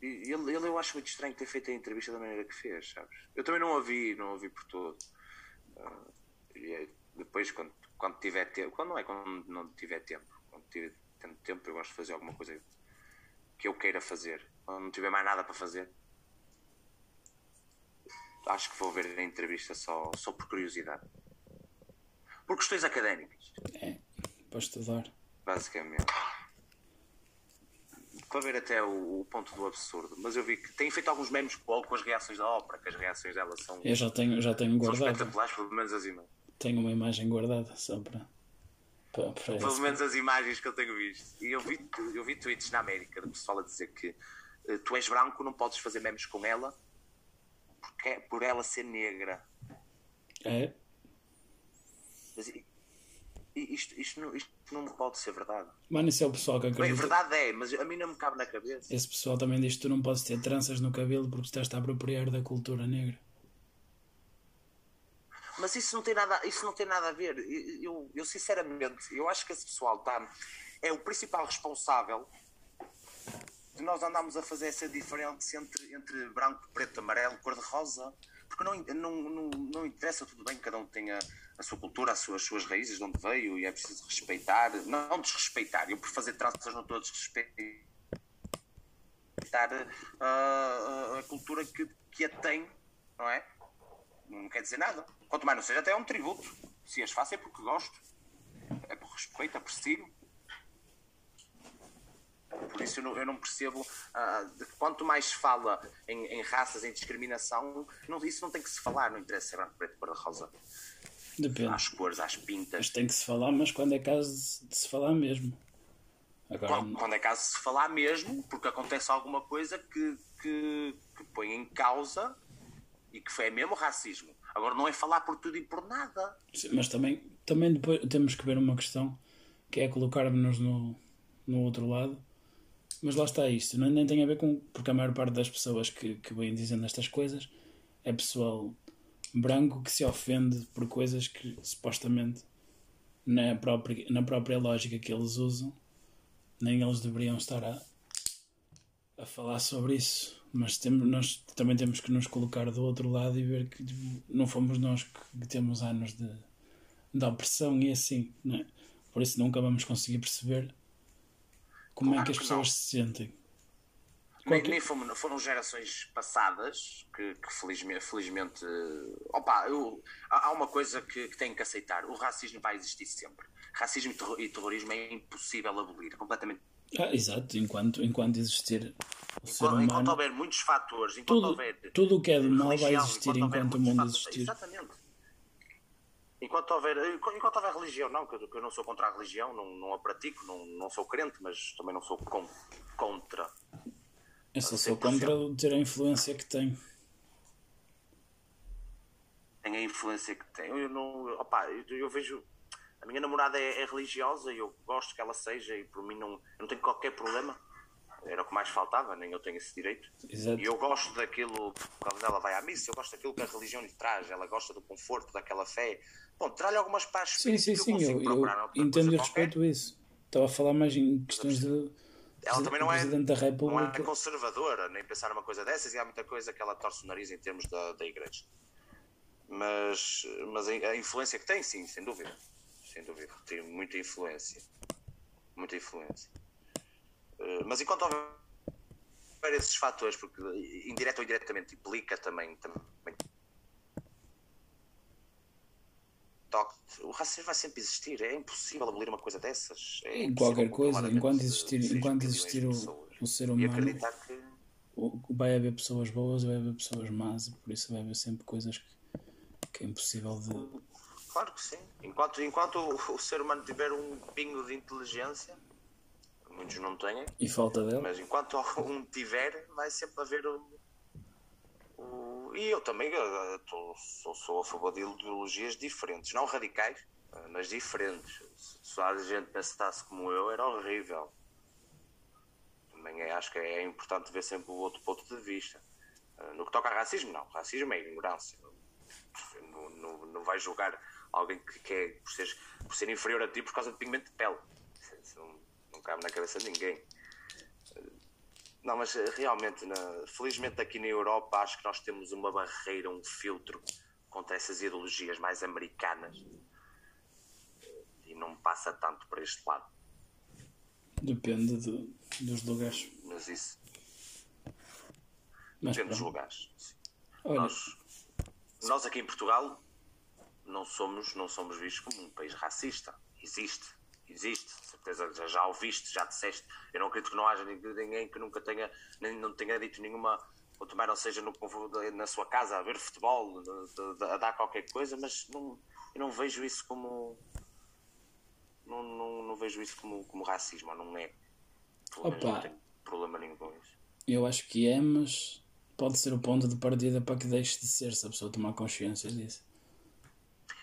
Ele, ele eu acho muito estranho ter feito a entrevista da maneira que fez, sabes? Eu também não a vi, não a vi por todo. É- depois, quando, quando tiver tempo, quando não é quando não tiver tempo, quando tiver tanto tempo, eu gosto de fazer alguma coisa que eu queira fazer. Quando não tiver mais nada para fazer, acho que vou ver a entrevista só, só por curiosidade. Por questões académicas,
É, para estudar.
basicamente. Para ver até o, o ponto do absurdo. Mas eu vi que tem feito alguns memes com com as reações da ópera, que as reações dela são,
Eu já tenho, já tenho
são
guardado.
espetaculares, pelo menos as imagens.
Tenho uma imagem guardada só para. Para, para
Pelo menos as imagens que eu tenho visto. E eu vi, eu vi tweets na América de pessoal a dizer que eh, tu és branco, não podes fazer memes com ela porque é por ela ser negra.
É,
Mas isto, isto, não, isto não pode ser verdade.
Mano, isso é o pessoal que
Bem,
acredita.
verdade é, mas a mim não me cabe na cabeça.
Esse pessoal também diz que tu não podes ter tranças no cabelo porque estás a apropriar da cultura negra.
Mas isso não tem nada, isso não tem nada a ver. Eu, eu, sinceramente, eu acho que esse pessoal está é o principal responsável de nós andarmos a fazer essa diferença entre, entre branco, preto, amarelo, cor-de-rosa. Porque não, não, não, não interessa, tudo bem, cada um tem a, sua cultura, as suas, as suas raízes, de onde veio, e é preciso respeitar. Não, desrespeitar, eu por fazer tranças não estou a desrespeitar a, a cultura que, que a tem, não é? não quer dizer nada. Quanto mais não seja, até é um tributo. Se as faço é porque gosto. É por respeito, aprecio. Por isso eu não, eu não percebo. Uh, quanto mais se fala em, em, raças, em discriminação, não, isso não tem que se falar, não interessa se é branco, preto, cor-de-rosa.
Depende.
Às cores, às pintas.
Mas tem que se falar, mas quando é caso de se falar mesmo.
Agora... Quando, quando é caso de se falar mesmo, porque acontece alguma coisa que, que, que põe em causa e que foi mesmo racismo. Agora não é falar por tudo e por nada.
Sim, mas também, também depois temos que ver uma questão que é colocar-nos no, no outro lado. Mas lá está isto, não, nem tem a ver com. Porque a maior parte das pessoas que, que vêm dizendo estas coisas é pessoal branco que se ofende por coisas que supostamente na própria, na própria lógica que eles usam nem eles deveriam estar a, a falar sobre isso. Mas temos, nós também temos que nos colocar do outro lado e ver que tipo, não fomos nós que, temos anos de, de opressão e assim, é? Por isso nunca vamos conseguir perceber como claro é que as pessoas não. se sentem.
Nem, nem foram, foram, gerações passadas que, que felizmente, felizmente opa, eu, há uma coisa que, que tenho que aceitar: o racismo vai existir sempre. Racismo e terrorismo é impossível abolir, completamente.
Ah, exato, enquanto, enquanto existir
o ser humano. Enquanto houver muitos fatores, enquanto
tudo,
houver.
Tudo o que é de mal vai existir enquanto, enquanto o mundo existir.
Exatamente. Enquanto houver, enquanto houver religião, não, que eu, que eu não sou contra a religião, não, não a pratico, não, não sou crente, mas também não sou com, contra
eu só sou contra ter a influência que tem.
Tem a influência que tem. Eu não. Opa, eu, eu vejo. A minha namorada é, é, religiosa e eu gosto que ela seja e por mim não, não tenho qualquer problema. Era o que mais faltava, nem eu tenho esse direito.
Exato.
E eu gosto daquilo, quando ela vai à missa, eu gosto daquilo que a religião lhe traz, ela gosta do conforto, daquela fé. Bom, traz-lhe algumas paz
Sim, sim, sim, eu, eu, eu entendo e respeito isso. Estava a falar mais em questões de
ela também não é, não é conservadora, nem pensar numa coisa dessas, e há muita coisa que ela torce o nariz em termos da, da igreja. Mas, mas a influência que tem, sim, sem dúvida. Sem dúvida. Tem muita influência. Muita influência. Eh, mas enquanto houver esses fatores, porque indireto ou indiretamente implica também, também o racismo vai sempre existir, é impossível abolir uma coisa dessas. É
qualquer coisa, enquanto existir, enquanto existir o, o ser humano, que... vai haver pessoas boas, vai haver pessoas más, e por isso vai haver sempre coisas que, que é impossível de.
Claro que sim. Enquanto, enquanto o, o ser humano tiver um pingo de inteligência, muitos não têm,
e falta dele,
mas enquanto um tiver, vai sempre haver o, e eu também eu, tô, sou, sou, a favor de ideologias diferentes, não radicais, mas diferentes. Se a gente pensasse como eu, era horrível. Também é, acho que é importante ver sempre o outro ponto de vista. Ah, no que toca a racismo, não. Racismo é ignorância. Não, não, não vai julgar alguém que, que é por ser, por ser inferior a ti por causa de pigmento de pele. Isso não, não cabe na cabeça de ninguém. Não, mas eh, realmente, na, felizmente aqui na Europa, acho que nós temos uma barreira, um filtro contra essas ideologias mais americanas e não passa tanto para este lado.
Depende de, dos lugares.
Mas isso. Mas Depende pronto. dos lugares. Nós, nós aqui em Portugal não somos, não somos vistos como um país racista. Existe existe, certeza já, já ouviste, já disseste. Eu não acredito que não haja ninguém que nunca tenha, nem, não tenha dito nenhuma, ou também não seja no, na sua casa a ver futebol, a dar qualquer coisa, mas não, eu não vejo isso como. Não, não, não vejo isso como, como racismo, não é. Opa, não tenho problema nenhum com isso.
Eu acho que é, mas pode ser o ponto de partida para que deixe de ser se a pessoa tomar consciência disso.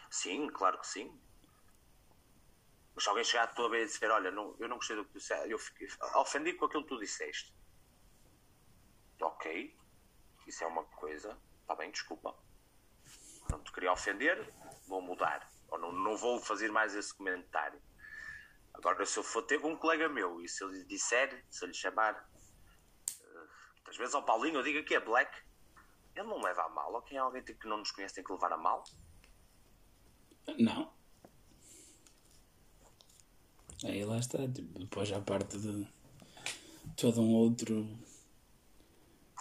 Sim, claro que sim. Mas se alguém chegar à tua vez e dizer, olha, não, eu não gostei do que tu disseste, eu fiquei ofendido com aquilo que tu disseste. Ok, isso é uma coisa, está bem, desculpa. Não te queria ofender, vou mudar. Ou não, não vou fazer mais esse comentário. Agora, se eu for ter com um colega meu e se ele lhe disser, se ele lhe chamar, uh, às vezes ao Paulinho eu digo que é black, ele não leva a mal. Ou quem é alguém que não nos conhece tem que levar a mal?
Não. Aí lá está, tipo, depois a parte de todo um outro.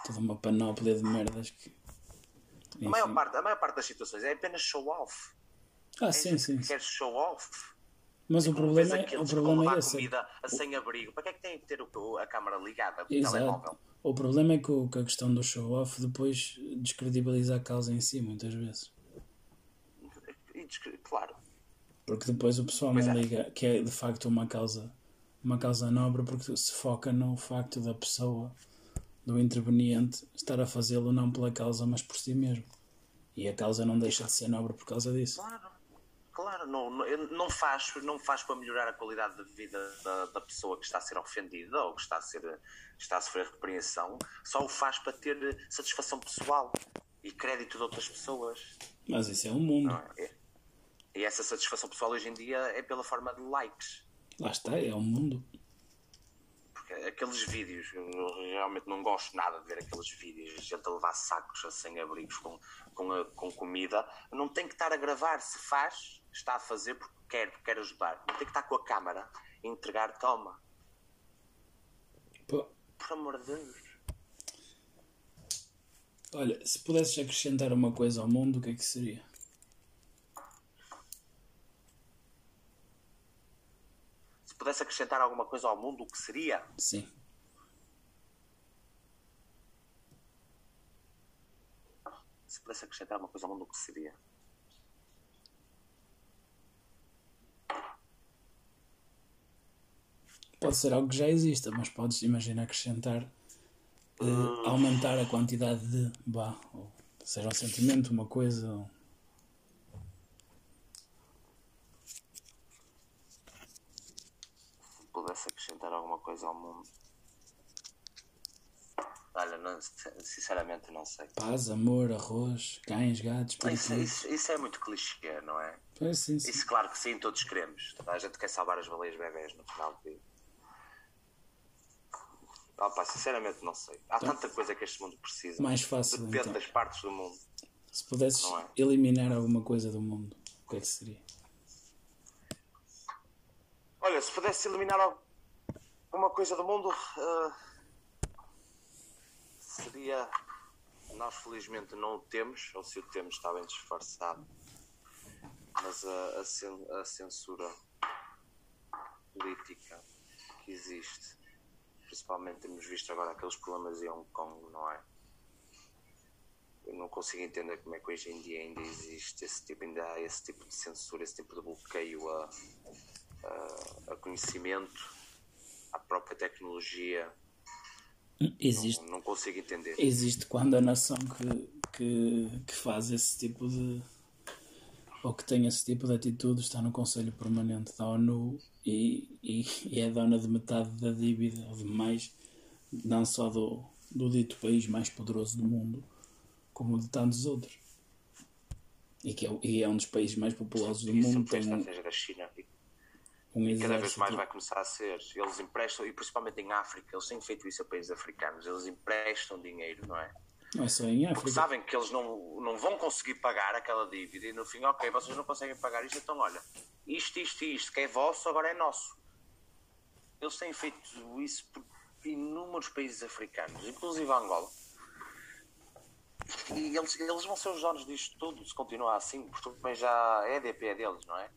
toda uma panóplia de merdas que
A maior, parte, a maior parte das situações é apenas show off.
Ah,
é
sim, sim.
Queres show off?
Mas o problema, é, o
aqueles
problema
com
é esse.
comida a sem abrigo. Para que é que tem que ter o- a câmara ligada? O
Exato.
telemóvel?
O problema é que, o- que a questão do show-off depois descredibiliza a causa em si, muitas vezes.
Claro.
Porque depois o pessoal
Pois
não
é.
liga que é de facto uma causa, uma causa nobre, porque se foca no facto da pessoa, do interveniente, estar a fazê-lo não pela causa, mas por si mesmo. E a causa não deixa de ser nobre por causa disso.
Claro. Claro, não, não, faz, não faz para melhorar a qualidade de vida da, da pessoa que está a ser ofendida ou que está a, ser, está a sofrer repreensão, só o faz para ter satisfação pessoal e crédito de outras pessoas.
Mas isso é o mundo.
não é? E essa satisfação pessoal hoje em dia é pela forma de likes.
Lá está, é o mundo.
Porque aqueles vídeos, eu realmente não gosto nada de ver aqueles vídeos, de gente a levar sacos sem abrigos com, com, a- com comida. Não tem que estar a gravar, se faz, está a fazer porque quer, porque quer ajudar. Não tem que estar com a câmara e entregar, toma.
Pô,
Por amor de Deus.
olha, se pudesses acrescentar uma coisa ao mundo, o que é que seria?
Pudesse acrescentar alguma coisa ao mundo, o que seria?
Sim.
Se pudesse acrescentar alguma coisa ao mundo, o que seria?
Pode ser algo que já exista, mas podes imaginar acrescentar, eh, aumentar a quantidade de, bah, ou seja um sentimento, uma coisa.
Pudesse acrescentar alguma coisa ao mundo. Olha, não- sinceramente não sei.
Paz, amor, arroz, cães, gatos,
Isso, isso, isso é muito clichê, não é?
Pois sim, sim.
Isso, claro que sim, todos queremos. Toda a gente quer salvar as baleias bebés no final do dia. Ah, pá, sinceramente não sei. Há tanta coisa que este mundo precisa.
Mais fácil,
Depende
então.
das partes do mundo.
Se pudesses
é?
eliminar alguma coisa do mundo, o que é que seria?
Olha, se pudesse eliminar alguma coisa do mundo, ah, seria. Nós felizmente não o temos, ou se o temos está bem disfarçado. Mas a, a cen- a censura política que existe, principalmente temos visto agora aqueles problemas em Hong Kong, não é? Eu não consigo entender como é que hoje em dia ainda existe esse tipo, ainda há esse tipo de censura, esse tipo de bloqueio a, a, a conhecimento, à própria tecnologia.
Existe,
Não, não consigo entender.
existe quando a nação que, que, que faz esse tipo de. ou que tem esse tipo de atitude está no Conselho Permanente da ONU e, e, e é dona de metade da dívida, ou de mais, não só do, do dito país mais poderoso do mundo, como de tantos outros. E, que é, e é um dos países mais populosos do mundo,
a
tem um,
da China. E
um
cada vez mais
exército.
vai começar a ser. Eles emprestam, e principalmente em África, eles têm feito isso a países africanos. Eles emprestam dinheiro, não é?
Não é só em
Porque
África.
sabem que eles não, não vão conseguir pagar aquela dívida e no fim, ok, vocês não conseguem pagar isto, então olha, isto, isto e isto que é vosso, agora é nosso. Eles têm feito isso por inúmeros países africanos, inclusive Angola. E eles, eles vão ser os donos disto tudo se continuar assim, porque também já a EDP é deles, não é?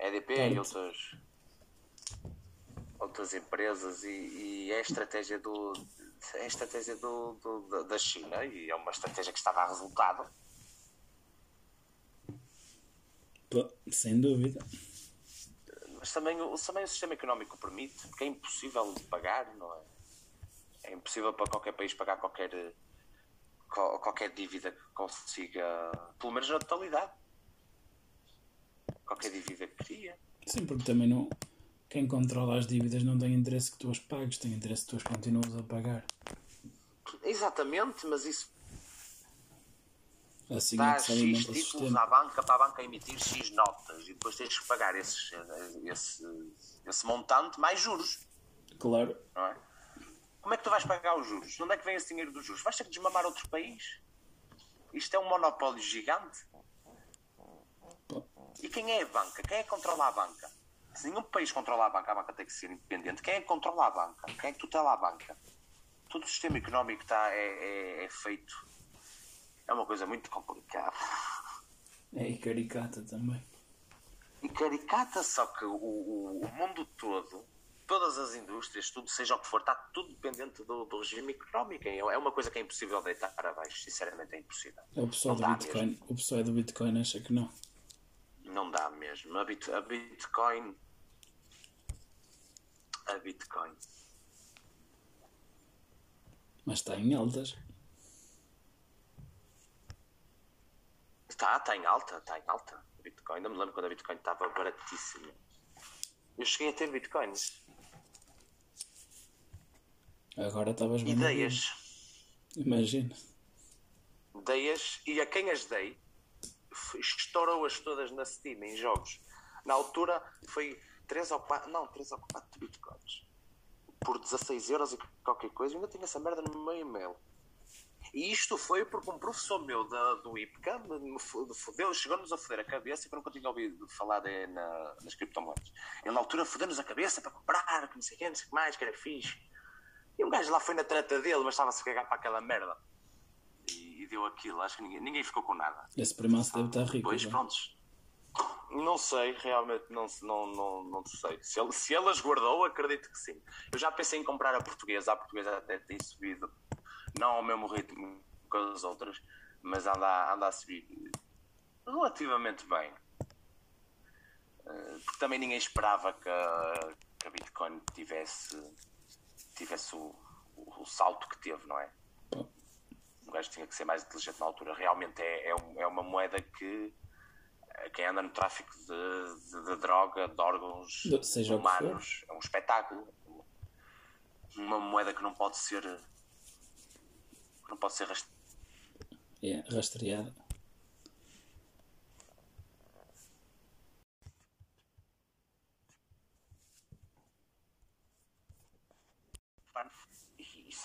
A EDP e outras, outras empresas e, e é a estratégia do é a estratégia do, do- da- China e é uma estratégia que estava a resultado.
Pô, sem dúvida.
Mas também, o- também o sistema económico permite, porque é impossível de pagar, não é? É impossível para qualquer país pagar qualquer, qual- qualquer dívida que consiga, pelo menos na totalidade. Qualquer dívida que cria.
Sim, porque também não. Quem controla as dívidas não tem interesse que tu as pagues, tem interesse que tu as continues a pagar.
Exatamente, mas isso
Assim é
dá
que se
X títulos
sistema.
à banca para a banca emitir X notas e depois tens que pagar esses, esse, esse montante mais juros,
Claro.
é? Como é que tu vais pagar os juros? De onde é que vem esse dinheiro dos juros? Vais ter que desmamar outro país? Isto é um monopólio gigante. E quem é a banca? Quem é que controla a banca? Se nenhum país controla a banca, a banca tem que ser independente. Quem é que controla a banca? Quem é que tutela a banca? Todo o sistema económico está, é, é- é feito é uma coisa muito complicada.
É e caricata também.
E caricata, só que o, o, o mundo todo, todas as indústrias, tudo, seja o que for, está tudo dependente do, do regime económico. É uma coisa que é impossível deitar para baixo, sinceramente é impossível.
É o pessoal do Bitcoin.
mesmo.
O pessoal do Bitcoin acha que não.
Não dá mesmo. A, Bit, a Bitcoin. A Bitcoin.
Mas está em altas.
Está, está em alta, está em alta. A Bitcoin. Ainda me lembro quando a Bitcoin estava baratíssima. Eu cheguei a ter Bitcoins.
Agora estavas.
Ideias.
Imagina.
Dei-as e a quem as dei estourou-as todas na Steam em jogos. Na altura foi 3 ou 4, não, 3 ou 4 bitcoins por 16 euros e qualquer coisa. Eu ainda tinha essa merda no meu e-mail. E isto foi porque um professor meu da, do IPCA chegou-nos a foder a cabeça que eu nunca tinha ouvido falar de, na, nas criptomoedas. Ele na altura fodeu-nos a cabeça para comprar, que não sei o que, não sei o que mais, que era fixe. E um gajo lá foi na treta dele, mas estava-se a cagar para aquela merda. Deu aquilo, acho que ninguém, ninguém ficou com nada.
Esse primaço deve estar rico.
Pois
já.
prontos. Não sei, realmente não, não, não, não sei. Se ele, se ele as guardou, acredito que sim. Eu já pensei em comprar a portuguesa, a portuguesa até tem subido, não ao mesmo ritmo que as outras, mas anda, a- anda a subir relativamente bem. Eh, Porque também ninguém esperava que a, que a Bitcoin tivesse, tivesse o, o, o salto que teve, não é? Um gajo tinha que ser mais inteligente na altura. Realmente é, é, é uma moeda que eh, quem anda no tráfico de, de- de droga, de órgãos
seja
humanos, é um espetáculo. Uma moeda que não pode ser não pode ser rast-
É, rastreada.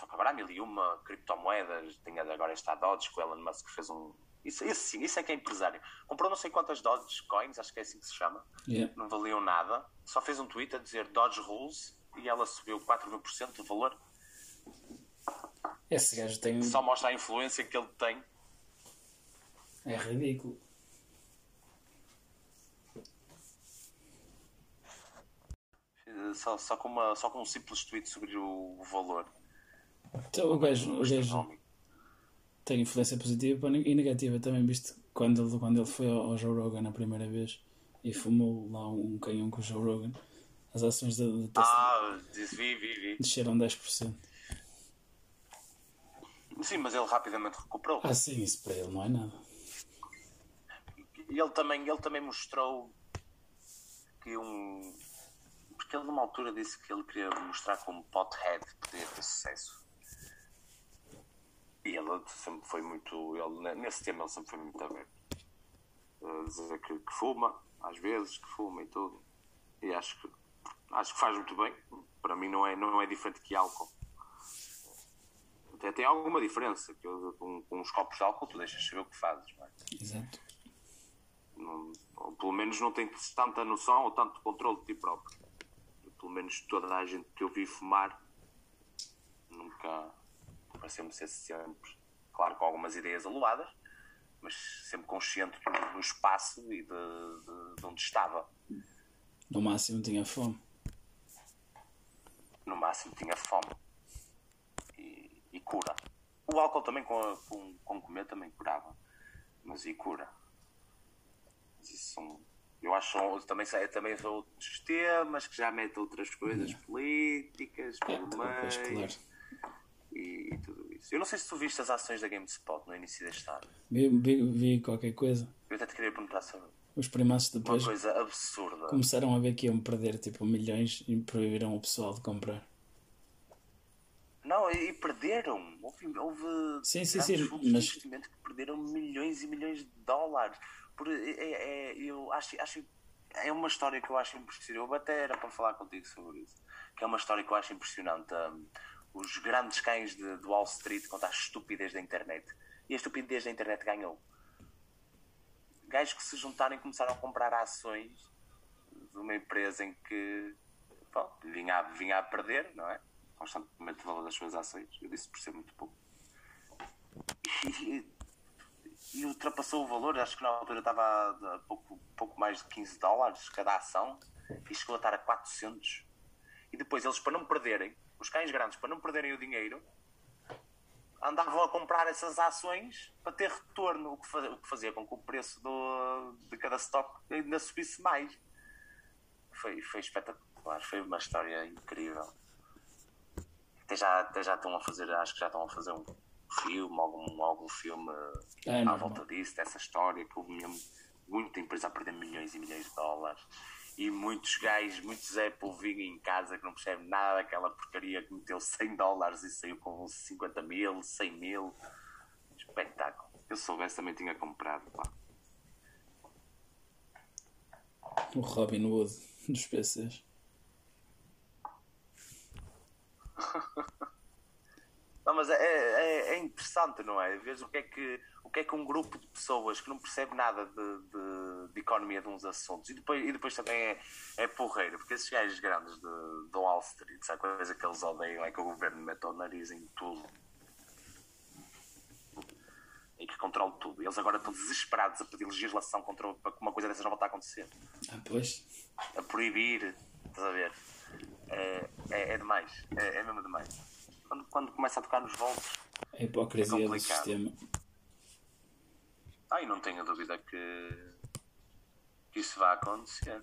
Há mil e uma criptomoedas, tem agora esta Dodge que o Elon Musk fez um. Isso, isso sim, isso é que é empresário. Comprou não sei quantas Dodge Coins, acho que é assim que se chama.
Yeah.
não valiam nada. Só fez um tweet a dizer Dodge Rules e ela subiu 4 mil por cento do valor.
Esse gajo tem.
Só mostra a influência que ele tem.
É ridículo.
Só, só, com, uma, só com um simples tweet sobre o valor.
Então, o gajo, o gajo tem influência positiva e negativa também, visto quando ele, quando ele foi ao, ao Joe Rogan a primeira vez e fumou lá um canhão com o Joe Rogan, as ações da, da
Ah, disse, vi, vi, vi.
desceram 10%.
Sim, mas ele rapidamente recuperou.
Ah, sim, isso para ele não é nada.
E ele também, ele também mostrou que um. Porque ele numa altura disse que ele queria mostrar como pothead podia ter sucesso. E ele sempre foi muito. Ele, nesse tema ele sempre foi muito aberto. A dizer que, que fuma, às vezes, que fuma e tudo. E acho que acho que faz muito bem. Para mim não é, não é diferente que álcool. Até tem alguma diferença, que eu, com, com uns copos de álcool tu deixas saber o que fazes, não é?
Exato.
não, ou pelo menos não tem tanta noção ou tanto controle de ti próprio. Pelo menos toda a gente que eu vi fumar nunca pareceu-me ser sempre, claro, com algumas ideias aluadas, mas sempre consciente do, do espaço e de, de- de onde estava.
No máximo tinha fome.
No máximo tinha fome e, e cura. O álcool também com, com, com comer também curava, mas e cura. Mas isso são, eu acho que também, também são outros temas que já metem outras coisas políticas
É,
pelo
pois,
meio
claro.
E, e tudo isso. Eu não sei se tu viste as ações da GameSpot no início deste ano.
Vi, vi, vi qualquer coisa.
Eu até te queria perguntar sobre
Os primaços
uma
depois
coisa absurda.
começaram a ver que iam perder tipo milhões e proibiram o pessoal de comprar.
Não, e, perderam. Houve, houve
Sim, sim, sim,
fundos
mas-
de investimento que perderam milhões e milhões de dólares. Por, é, é- eu acho, acho é uma história que eu acho impressionante. Eu até era para falar contigo sobre isso. Que é uma história que eu acho impressionante. hum, os grandes cães de, de Wall Street contra a estupidez da internet. E a estupidez da internet ganhou. Gajos que se juntaram e começaram a comprar ações de uma empresa em que pronto, vinha, a, vinha a perder, não é? Constantemente o valor das suas ações. Eu disse por ser muito pouco. E e ultrapassou o valor, acho que na altura estava a, a pouco, pouco mais de 15 dólares cada ação e chegou a estar a 400. E depois eles, para não perderem, os cães grandes, para não perderem o dinheiro, andavam a comprar essas ações para ter retorno, o que, fazia, o que fazia com que o preço do, de cada stock ainda subisse mais. Foi, foi espetacular, foi uma história incrível. Até já, até já estão a fazer, acho que já estão a fazer um filme, algum, algum filme é, à volta disso, dessa história, que houve mesmo muita empresa a perder milhões e milhões de dólares e muitos gajos, muitos Apple vinham em casa que não percebem nada daquela porcaria que meteu 100 dólares e saiu com 50 mil, 100 mil. Espetáculo. Eu soubesse também tinha comprado. Pá.
O Robin Hood dos PCs.
Não, mas é, é, é, interessante, não é? Vês o que é que, o que é que um grupo de pessoas que não percebe nada de, de, de economia de uns assuntos e depois, e depois também é, é porreiro, porque esses gajos grandes de, de Wall Street, sabe a coisa que eles odeiam é que o governo mete o nariz em tudo e que controle tudo. Eles agora estão desesperados a pedir legislação contra para que uma coisa dessas não voltar a acontecer.
Ah, pois.
A proibir, estás a ver? É, é, é demais, é, é mesmo demais quando, quando começa a tocar nos volts.
A hipocrisia é do sistema.
Ah, e não tenho dúvida que, que isso vai acontecer.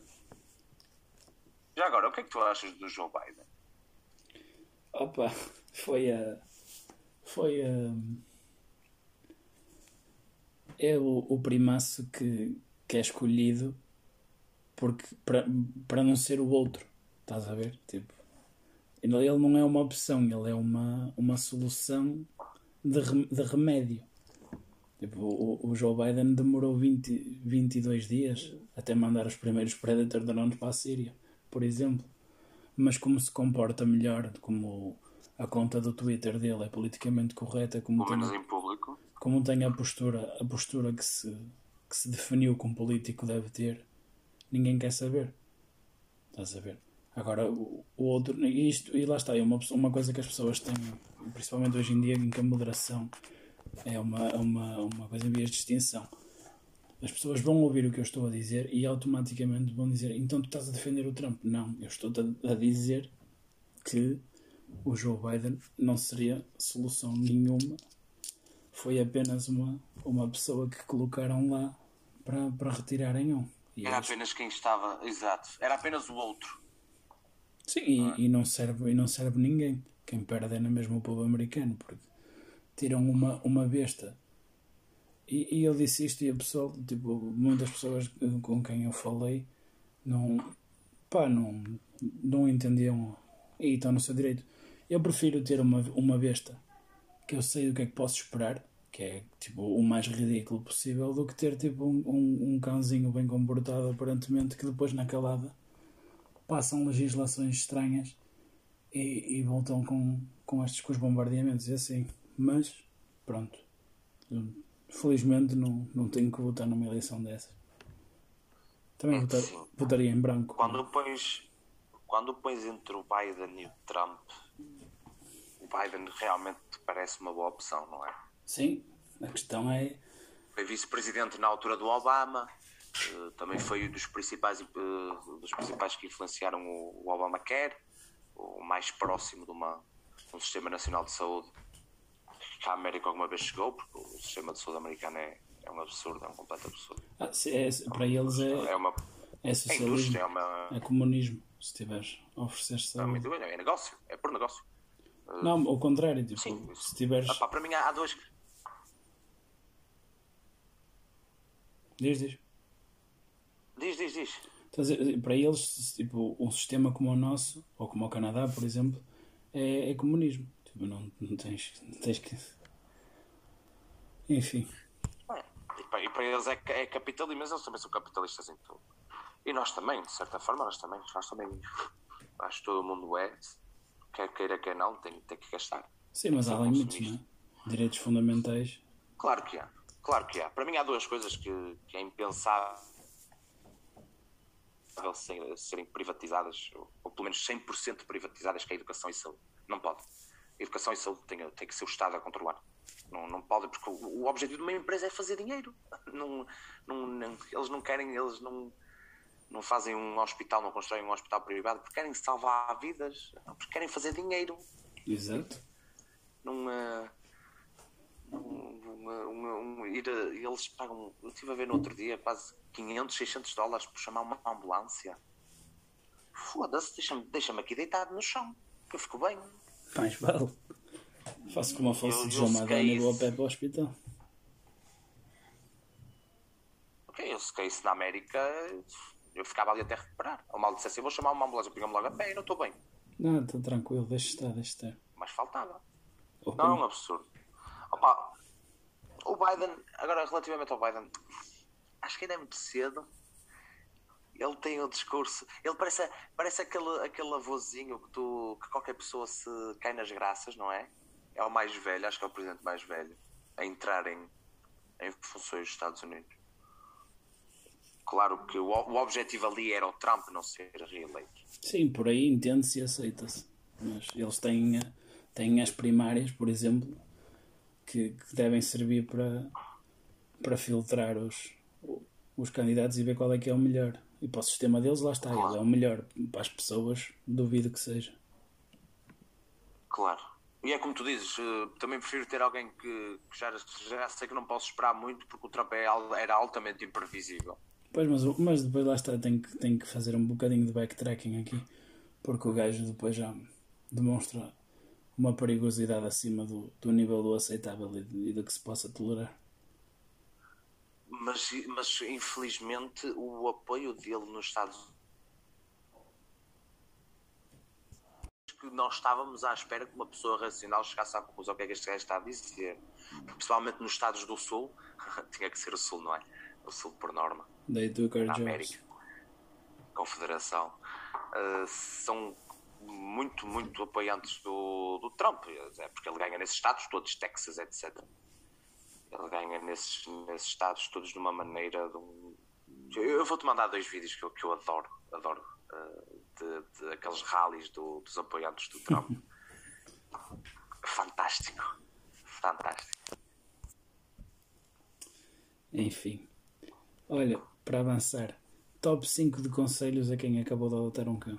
Já agora, o que é que tu achas do Joe Biden?
Opa, foi a. Foi a. É o, o primaço que, que é escolhido porque para não ser o outro. Estás a ver? Tipo, ele não é uma opção, ele é uma, uma solução de, de remédio. Tipo, o, o Joe Biden demorou 20, 22 dias até mandar os primeiros Predator drones para a Síria, por exemplo. Mas como se comporta melhor, como a conta do Twitter dele é politicamente correta, como
tem.
Como tem a postura, a postura que, se, que se definiu que um político deve ter, ninguém quer saber. Estás a ver? Agora, o, o outro, e, isto, e lá está, é uma, uma coisa que as pessoas têm, principalmente hoje em dia, em que a moderação é uma, é uma, uma coisa em vias de extinção. As pessoas vão ouvir o que eu estou a dizer e automaticamente vão dizer: então tu estás a defender o Trump? Não, eu estou a, a dizer que o Joe Biden não seria solução nenhuma. Foi apenas uma, uma pessoa que colocaram lá para, para retirarem um.
E Era apenas quem estava, exato. Era apenas o outro.
Sim, e, não, é? e não serve, e não serve ninguém. Quem perde é na mesma o povo americano, porque tiram uma, uma besta. E, e eu disse isto e a pessoa, tipo, muitas pessoas com quem eu falei não, pá, não, não entendiam e estão no seu direito. Eu prefiro ter uma, uma besta que eu sei o que é que posso esperar, que é tipo o mais ridículo possível, do que ter tipo um, um, um cãozinho bem comportado aparentemente que depois na calada passam legislações estranhas e, e voltam com, com estes com os bombardeamentos e assim. Mas, pronto. Felizmente não, não tenho que votar numa eleição dessas. Também votar, votaria em branco.
Quando pões, quando pões entre o Biden e o Trump, o Biden realmente parece uma boa opção, não é?
Sim, a questão é.
Foi vice-presidente na altura do Obama, eh, também foi um dos principais, uh, dos principais que influenciaram o, Obamacare, o mais próximo de, uma, de um sistema nacional de saúde a América alguma vez chegou, porque o sistema de saúde americano é, é um absurdo, é um completo absurdo.
Ah, se, é, para eles é,
é, uma,
é socialismo, é, uma, é comunismo, se tiveres a oferecer saúde.
Não, é negócio, é por negócio.
Não, ao contrário, tipo, Sim, se tiveres...
Ah, para mim há, há dois...
Diz, diz.
Diz, diz, diz.
Então, para eles, tipo, um sistema como o nosso, ou como o Canadá, por exemplo, é, é comunismo. Tipo, não, não, tens, não tens que. Enfim.
e, para, e para eles é, é capitalismo, mas eles também são capitalistas em tudo. E nós também, de certa forma, nós também. Nós também acho que todo mundo é, quer queira, quer não, tem, tem que gastar.
Sim, mas há limites, não é? Direitos fundamentais.
Claro que há. Claro que há. Para mim há duas coisas que, que é impensável serem privatizadas, ou pelo menos 100% privatizadas, que é a educação e saúde. Não pode. Educação e saúde tem, tem que ser o Estado a controlar. Não, não pode, porque o, o objetivo de uma empresa é fazer dinheiro. Não, não, não, eles não querem, eles não, não fazem um hospital, não constroem um hospital privado porque querem salvar vidas, porque querem fazer dinheiro.
Exato.
Não, uh, um, ir a, eles pagam, eu estive a ver no outro dia, quase 500, 600 dólares por chamar uma ambulância. Foda-se, deixa-me deixa aqui deitado no chão, que eu fico bem.
Mais vale. Faço como eu fosse de João Madonna e vou a pé para o hospital.
Ok, eu se isso na América, eu ficava ali até recuperar. O mal dissesse, eu vou chamar uma ambulância, pegamos logo a pé e não estou bem.
Não, estou tranquilo, deixa estar, deixa estar.
Mas faltava. Não é um absurdo. Opa, o Biden, agora relativamente ao Biden, acho que ainda é muito cedo. Ele tem o discurso. Ele parece, parece aquele, aquele avôzinho que, tu, que qualquer pessoa se cai nas graças, não é? É o mais velho, acho que é o presidente mais velho, a entrar em, em funções dos Estados Unidos. Claro que o, o objetivo ali era o Trump não ser reeleito.
Sim, por aí entende-se e aceita-se. Mas eles têm, têm as primárias, por exemplo, que, que devem servir para, para filtrar os, os candidatos e ver qual é que é o melhor. E para o sistema deles, lá está, ele é o melhor. Para as pessoas, duvido que seja.
Claro. E é como tu dizes, eh, também prefiro ter alguém que, que já, já sei que não posso esperar muito porque o Trump é, era altamente imprevisível.
Pois, mas, mas depois lá está, tenho que, tenho que fazer um bocadinho de backtracking aqui porque o gajo depois já demonstra uma perigosidade acima do, do nível do aceitável e, e do que se possa tolerar.
Mas, mas infelizmente o apoio dele nos Estados que nós estávamos à espera que uma pessoa racional chegasse à conclusão o que é que este gajo está a dizer. Principalmente nos Estados do Sul, tinha que ser o Sul, não é? O Sul por norma.
They our América.
Confederação. Uh, são muito, muito apoiantes do, do Trump, é porque ele ganha nesses estados todos, Texas, etc. Ele ganha nesses, nesses estados todos de uma maneira. De um... Eu vou-te mandar dois vídeos que eu, que eu adoro, adoro, uh, de, de, aqueles rallies do, dos apoiantes do Trump. fantástico, fantástico.
Enfim, olha, para avançar, top 5 de conselhos a quem acabou de adotar um cão.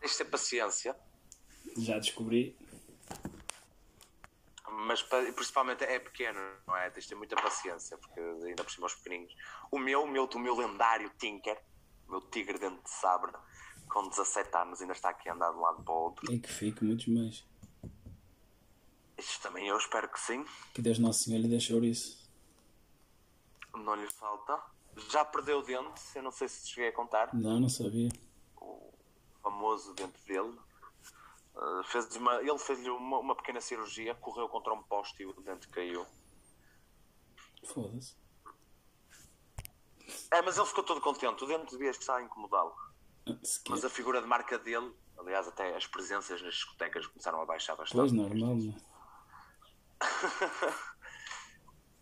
Tens de ter paciência.
Já descobri.
Mas principalmente é pequeno, não é? Tens de ter muita paciência, porque ainda por cima os pequeninos. O meu, o meu, o meu lendário Tinker, o meu tigre dentro de sabre, com 17 anos, ainda está aqui a andar de um lado para o outro.
E que fique muitos mais.
Isto também eu espero que sim.
Que Deus Nosso Senhor lhe deixou isso.
Não lhe falta. Já perdeu o dente, eu não sei se cheguei a contar.
Não, não sabia
famoso dentro dele. Uh, fez uma, ele fez-lhe uma, uma, pequena cirurgia, correu contra um poste e o dente caiu.
Foda-se.
É, mas ele ficou todo contente. O dente devia estar a incomodá-lo. Ah, mas a figura de marca dele, aliás, até as presenças nas discotecas começaram a baixar bastante.
Pois, normal, não
é?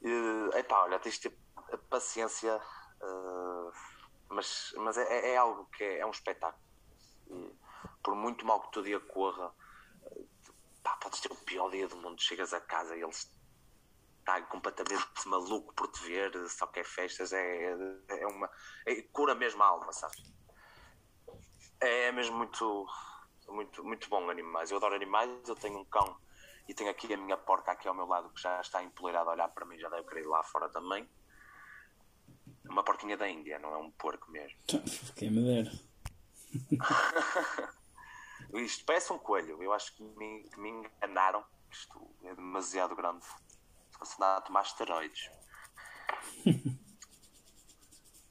Epá, olha, tens de ter paciência, uh, mas, mas é, é, algo que é, é um espetáculo por muito mal que o teu dia corra, pá, podes ter o pior dia do mundo, chegas a casa e ele está completamente maluco por te ver, só quer festas, é, é uma. É, cura mesmo a alma, sabes? É, é mesmo muito, muito, muito bom animais. Eu adoro animais, eu tenho um cão e tenho aqui a minha porca aqui ao meu lado que já está empoleirada a olhar para mim, já deve querer ir lá fora também. Uma porquinha da Índia, não é um porco mesmo.
Quem me dera.
Isto parece um coelho. Eu acho que me, que me enganaram. Isto é demasiado grande. Se nada a tomar esteroides.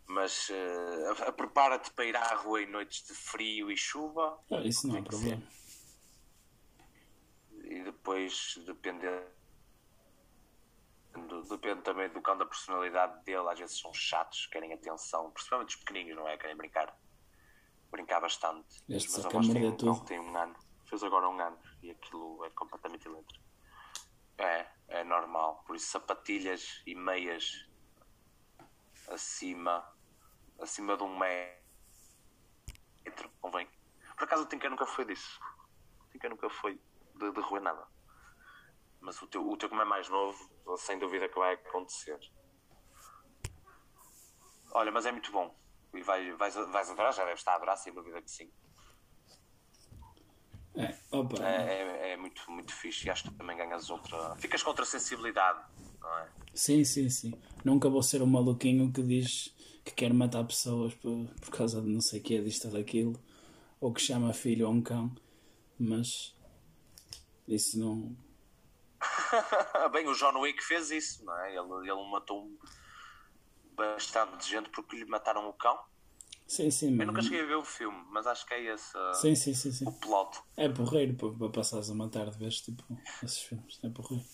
Mas uh, prepara-te para ir à rua em noites de frio e chuva.
Ah, isso não é problema.
E depois, dependendo. Depende também do cão da personalidade dele. Às vezes são chatos, querem atenção. Principalmente os pequeninos, não é? Querem brincar brincar bastante.
Este mas avós tem,
não, tem um ano. Fez agora um ano e aquilo é completamente elétrico. É, é normal. Por isso sapatilhas e meias acima acima de um metro, convém. Por acaso o Tinker nunca foi disso. O técnica nunca foi de, de roer nada. Mas o teu, o teu, como é mais novo, sem dúvida que vai acontecer. Olha, mas é muito bom. E vais, vais, vais adorar, já deves estar a adorar, sem dúvida que sim.
É, opa.
É, é, é, muito, muito fixe e acho que também ganhas outra. Ficas com outra sensibilidade, não é?
Sim, sim, sim. Nunca vou ser um maluquinho que diz que quer matar pessoas por, por causa de não sei o que, disto ou daquilo, ou que chama filho ou um cão, mas isso não.
Bem, o John Wick fez isso, não é? Ele, ele matou bastante gente porque lhe mataram o cão.
Sim, sim,
Eu nunca cheguei a ver o filme, mas acho que é esse uh,
sim, sim, sim, sim.
o plot.
É porreiro para, para passares uma tarde vez tipo esses filmes. É porreiro.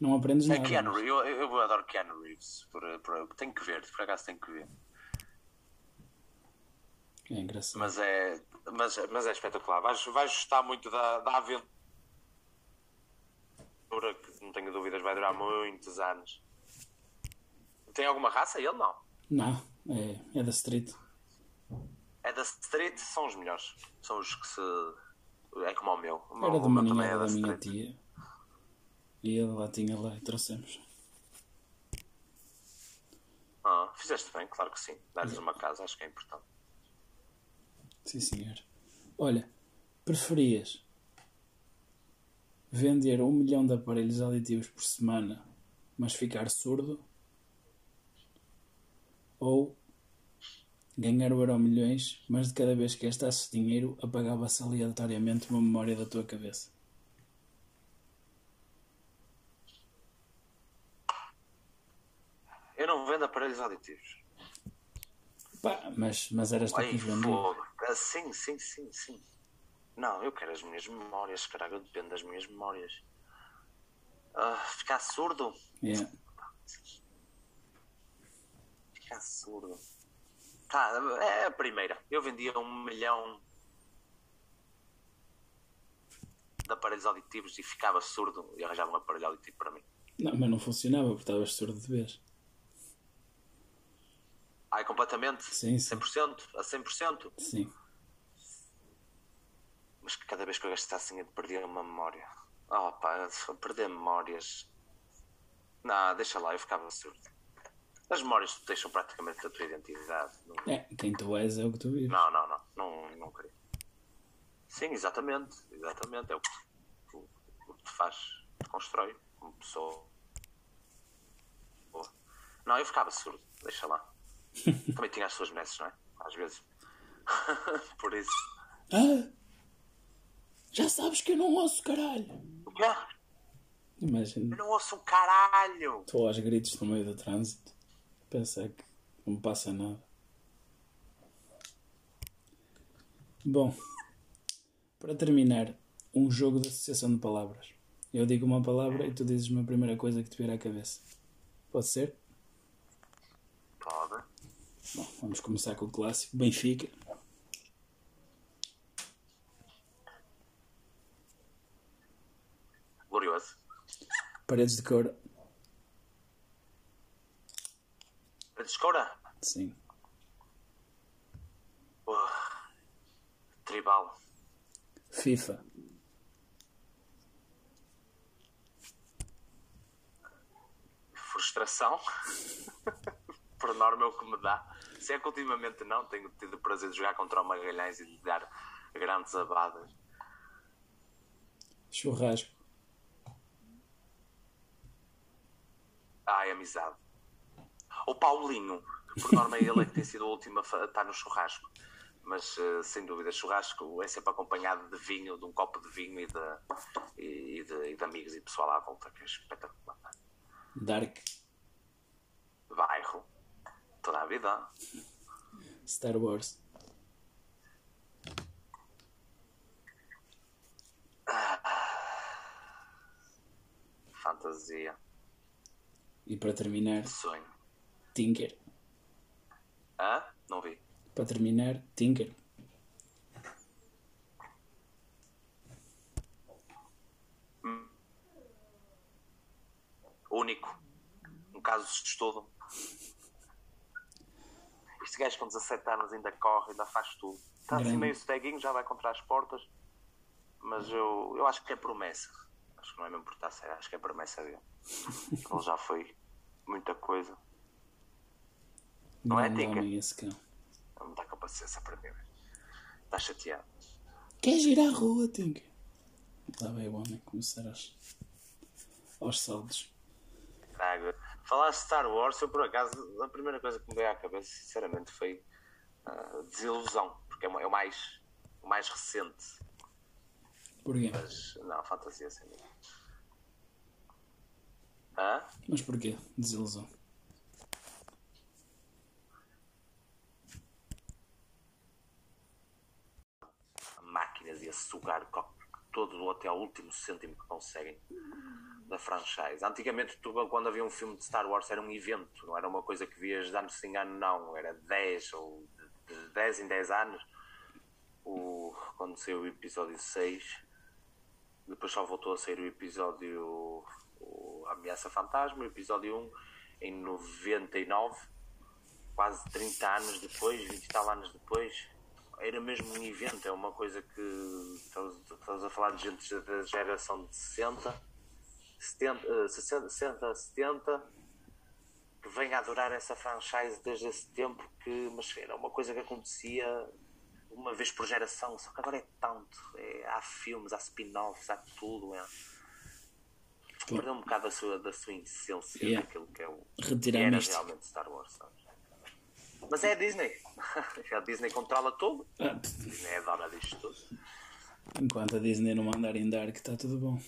Não aprendes
É
nada.
Keanu
mas-
eu, eu adoro Keanu Reeves. Por, por, tenho que ver, por acaso tenho que ver.
É engraçado.
Mas é, mas, mas é espetacular. Vais, vais gostar muito da, da aventura que não tenho dúvidas vai durar muitos anos. Tem alguma raça? Ele não.
Não, é, é da Street.
É da Street, são os melhores. São os que se. É como o meu. O meu
Era de uma
também é
da minha
Street.
tia. E ele lá tinha lá e trouxemos.
Ah, fizeste bem, claro que sim. Dar-lhes uma casa, acho que é importante.
Sim, senhor. Olha, preferias vender um milhão de aparelhos auditivos por semana, mas ficar surdo? Ou ganhar o euro milhões, mas de cada vez que gastasses dinheiro apagava-se aleatoriamente uma memória da tua cabeça?
Eu não vendo aparelhos auditivos.
Pá, mas, mas eras tu que
fogo. Ah, sim, sim, sim, sim. Não, eu quero as minhas memórias, caralho, eu dependo das minhas memórias. Ah, ficar surdo?
Yeah.
Ficar surdo. Tá, é a primeira. Eu vendia um milhão de aparelhos auditivos e ficava surdo e arranjava um aparelho auditivo para mim.
Não, mas não funcionava porque estavas surdo de vez.
Ai, completamente?
Sim, sim.
100%? A 100%?
Sim.
Mas cada vez que eu gastasse dinheiro perdia uma memória. Oh pá, perder memórias. Não, deixa lá, eu ficava surdo. As memórias te deixam praticamente a tua identidade. Não,
É, quem tu és é o que tu vives.
não, não, não, não, não queria. Sim, exatamente, exatamente. É o que, o, o que te faz, te constrói como pessoa. Boa. Não, eu ficava surdo, deixa lá. Também tinha as suas messes, não é? Às vezes. Por isso.
Ah! Já sabes que eu não ouço, caralho!
O quê? Eu
Imagina,
não ouço um caralho!
estou aos gritos no meio do trânsito. Pensa que não passa nada. Bom, para terminar, um jogo de associação de palavras. Eu digo uma palavra e tu dizes-me a primeira coisa que te vier à cabeça. Pode ser?
Pode.
Bom, vamos começar com o clássico. Benfica.
Glorioso.
Paredes de cor.
Descora?
Sim.
Uh, tribal.
FIFA.
Frustração. Por norma é o que me dá. Se é que ultimamente não, tenho tido o prazer de jogar contra o Magalhães e de dar grandes abadas.
Churrasco.
Ai, amizade. O Paulinho, que por norma ele é que tem sido o último a estar no churrasco. Mas eh, sem dúvida, churrasco é sempre acompanhado de vinho, de um copo de vinho e de, e, e de, e de amigos e pessoal à volta, que é espetacular.
Dark.
Bairro, toda a vida.
Star Wars.
Fantasia,
E para terminar,
sonho.
Tinker.
Hã? Não vi.
Para terminar, Tinker.
Único. Um caso de estudo. Este gajo com 17 anos ainda corre, ainda faz tudo. Está assim meio ceguinho, já vai contra as portas. mas eu, eu acho que é promessa. Acho que não é mesmo por estar sério, acho que é promessa dele. Ele já foi muita coisa. Não é, Tica?
homem esse cão.
Não me dá paciência para mim. Está chateado.
Queres ir à rua, Tinka? Lá vai o homem começar aos, aos saldos.
Caga. Falar de Star Wars, eu por acaso, a primeira coisa que me veio à cabeça, sinceramente, foi ah, desilusão, porque é o é o mais, o mais recente.
Porquê?
Mas não, fantasia sem dúvida. Hã?
Mas porquê? Desilusão.
Sugar todo até ao último cêntimo que conseguem da franchise. Antigamente, tu, quando havia um filme de Star Wars, era um evento, não era uma coisa que vias de ano sem ano, não. Era 10 ou de 10 em 10 anos. O, quando saiu o episódio 6, depois só voltou a sair o episódio o Ameaça Fantasma, o episódio 1 em 99, quase 30 anos depois, 20 e tal anos depois, era mesmo um evento, é uma coisa que estamos, estamos a falar de gente da geração de 60, 70, eh, 60, 60, 70, que vem a adorar essa franchise desde esse tempo, que, mas era uma coisa que acontecia uma vez por geração, só que agora é tanto, é, há filmes, há spin-offs, há tudo, é. Perdeu um bocado da sua, da sua essência
Yeah.
daquilo que é o que era realmente Star Wars, sabes? Mas é a Disney. A Disney controla tudo.
Ah,
A Disney é dona disto tudo.
enquanto a Disney não mandar em Dark, está tudo bom.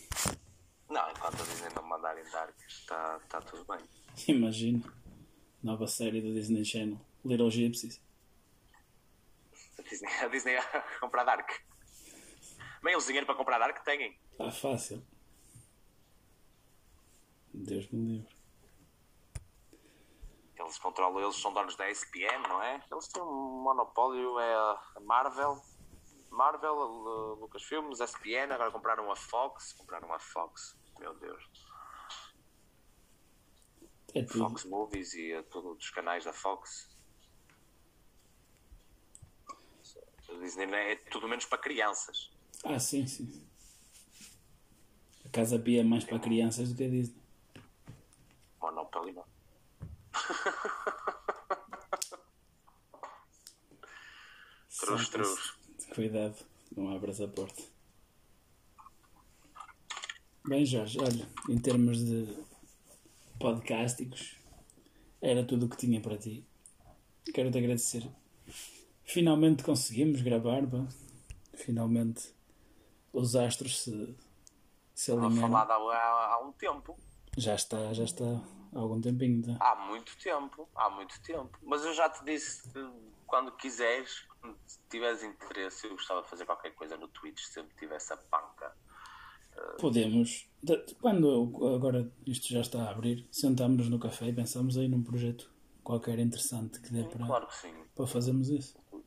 Não, enquanto a Disney não mandar em Dark, está tá tudo bem.
Imagina. Nova série do Disney Channel. Little Gypsies.
A Disney, a Disney a comprar Dark. Bem, eles dinheiro para comprar Dark têm.
Está fácil. Deus me livre.
Eles controlam, eles são donos da SPM, não é? Eles têm um monopólio, é a Marvel. Marvel, Lucasfilmes, SPN, agora compraram a Fox. Compraram a Fox, meu Deus.
É tudo.
Fox Movies e todos os canais da Fox. A Disney é, é tudo menos para crianças.
Ah, sim, sim. A Casa Pia é mais para crianças do que a Disney.
Monopoly não. Trus,
Só
trus.
isso. Cuidado, não abras a porta. Bem, Jorge, olha, em termos de podcásticos, era tudo o que tinha para ti. Quero-te agradecer. Finalmente conseguimos gravar, pá. Finalmente os astros se, se alinharam.
falado há, há, há um tempo.
Já está, já está há algum tempinho. Tá?
Há muito tempo. Há muito tempo. Mas eu já te disse que quando quiseres, quando tiveres interesse, eu gostava de fazer qualquer coisa no Twitch, sempre tivesse a panca.
Podemos, de- quando eu- agora isto já está a abrir, sentamos no café e pensamos aí num projeto qualquer interessante que dê para,
Claro que sim.
para fazermos isso.
O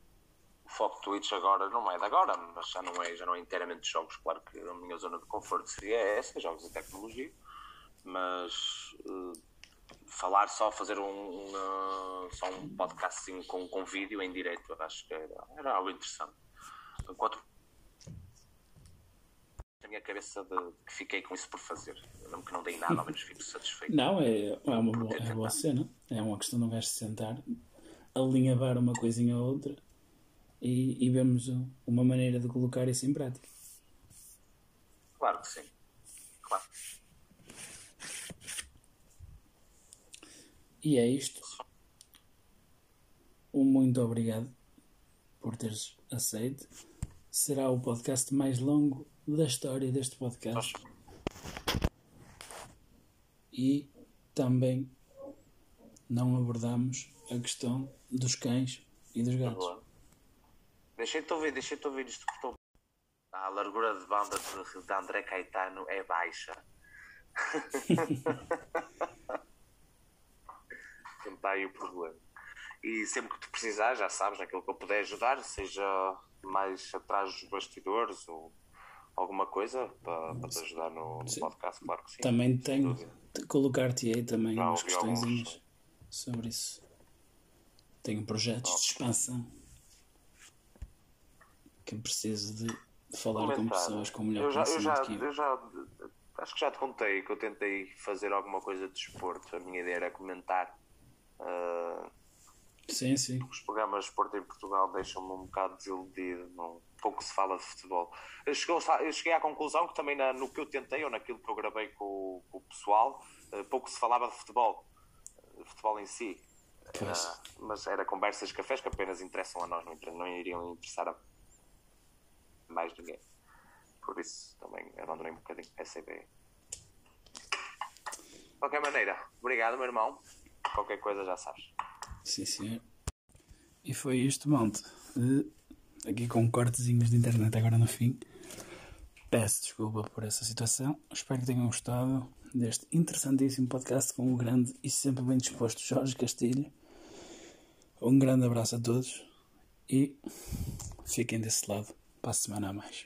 foco Twitch agora não é de agora, mas já não é, já não é inteiramente de jogos. Claro que a minha zona de conforto seria essa, jogos e tecnologia. Mas eh, falar só, fazer um, um, só um podcast assim, com, com vídeo em direto, acho que era, era algo interessante. Enquanto na minha cabeça de, que fiquei com isso por fazer. Mesmo que não dei nada, ao menos fico satisfeito.
Não, é, é, uma boa, é boa cena. É uma questão de um gajo se sentar, alinhavar uma coisinha ou outra e, e vemos uma maneira de colocar isso em prática.
Claro que sim.
E é isto. Um muito obrigado por teres aceito. Será o podcast mais longo da história deste podcast. E também não abordamos a questão dos cães e dos gatos.
Deixei-te ouvir, deixei-te ouvir isto que estou. A largura de banda de, de André Caetano é baixa. Está aí o problema. E sempre que tu precisar, já sabes, naquilo que eu puder ajudar, seja mais atrás dos bastidores ou alguma coisa para, para te ajudar no, no podcast, claro que sim.
Também tenho de colocar-te aí também
Já
umas questõezinhas sobre isso. Tenho projetos de expansão que preciso de falar com
comentar.
pessoas com melhor
eu já, eu, já,
conhecimento eu.
eu já acho que já te contei que eu tentei fazer alguma coisa de desporto. A minha ideia era comentar. Ah,
Sim, sim.
os programas de desporto em Portugal deixam-me um bocado desiludido. Não, pouco se fala de futebol. Eu, cheguei à conclusão que também na- no que eu tentei ou naquilo que eu gravei com, o- com o pessoal, eh, pouco se falava de futebol. De futebol em si.
Pois.
mas era conversas cafés que apenas interessam a nós, não, não iriam interessar a mais ninguém. Por isso também abandonei um bocadinho essa ideia. De qualquer maneira, obrigado, meu irmão. Qualquer coisa já sabes.
Sim, senhor. E foi isto, monte. Eh, Aqui com cortezinhos de internet agora no fim. Peço desculpa por essa situação. Espero que tenham gostado deste interessantíssimo podcast com o grande e sempre bem disposto Jorge Castilho. Um grande abraço a todos e fiquem desse lado para a semana a mais.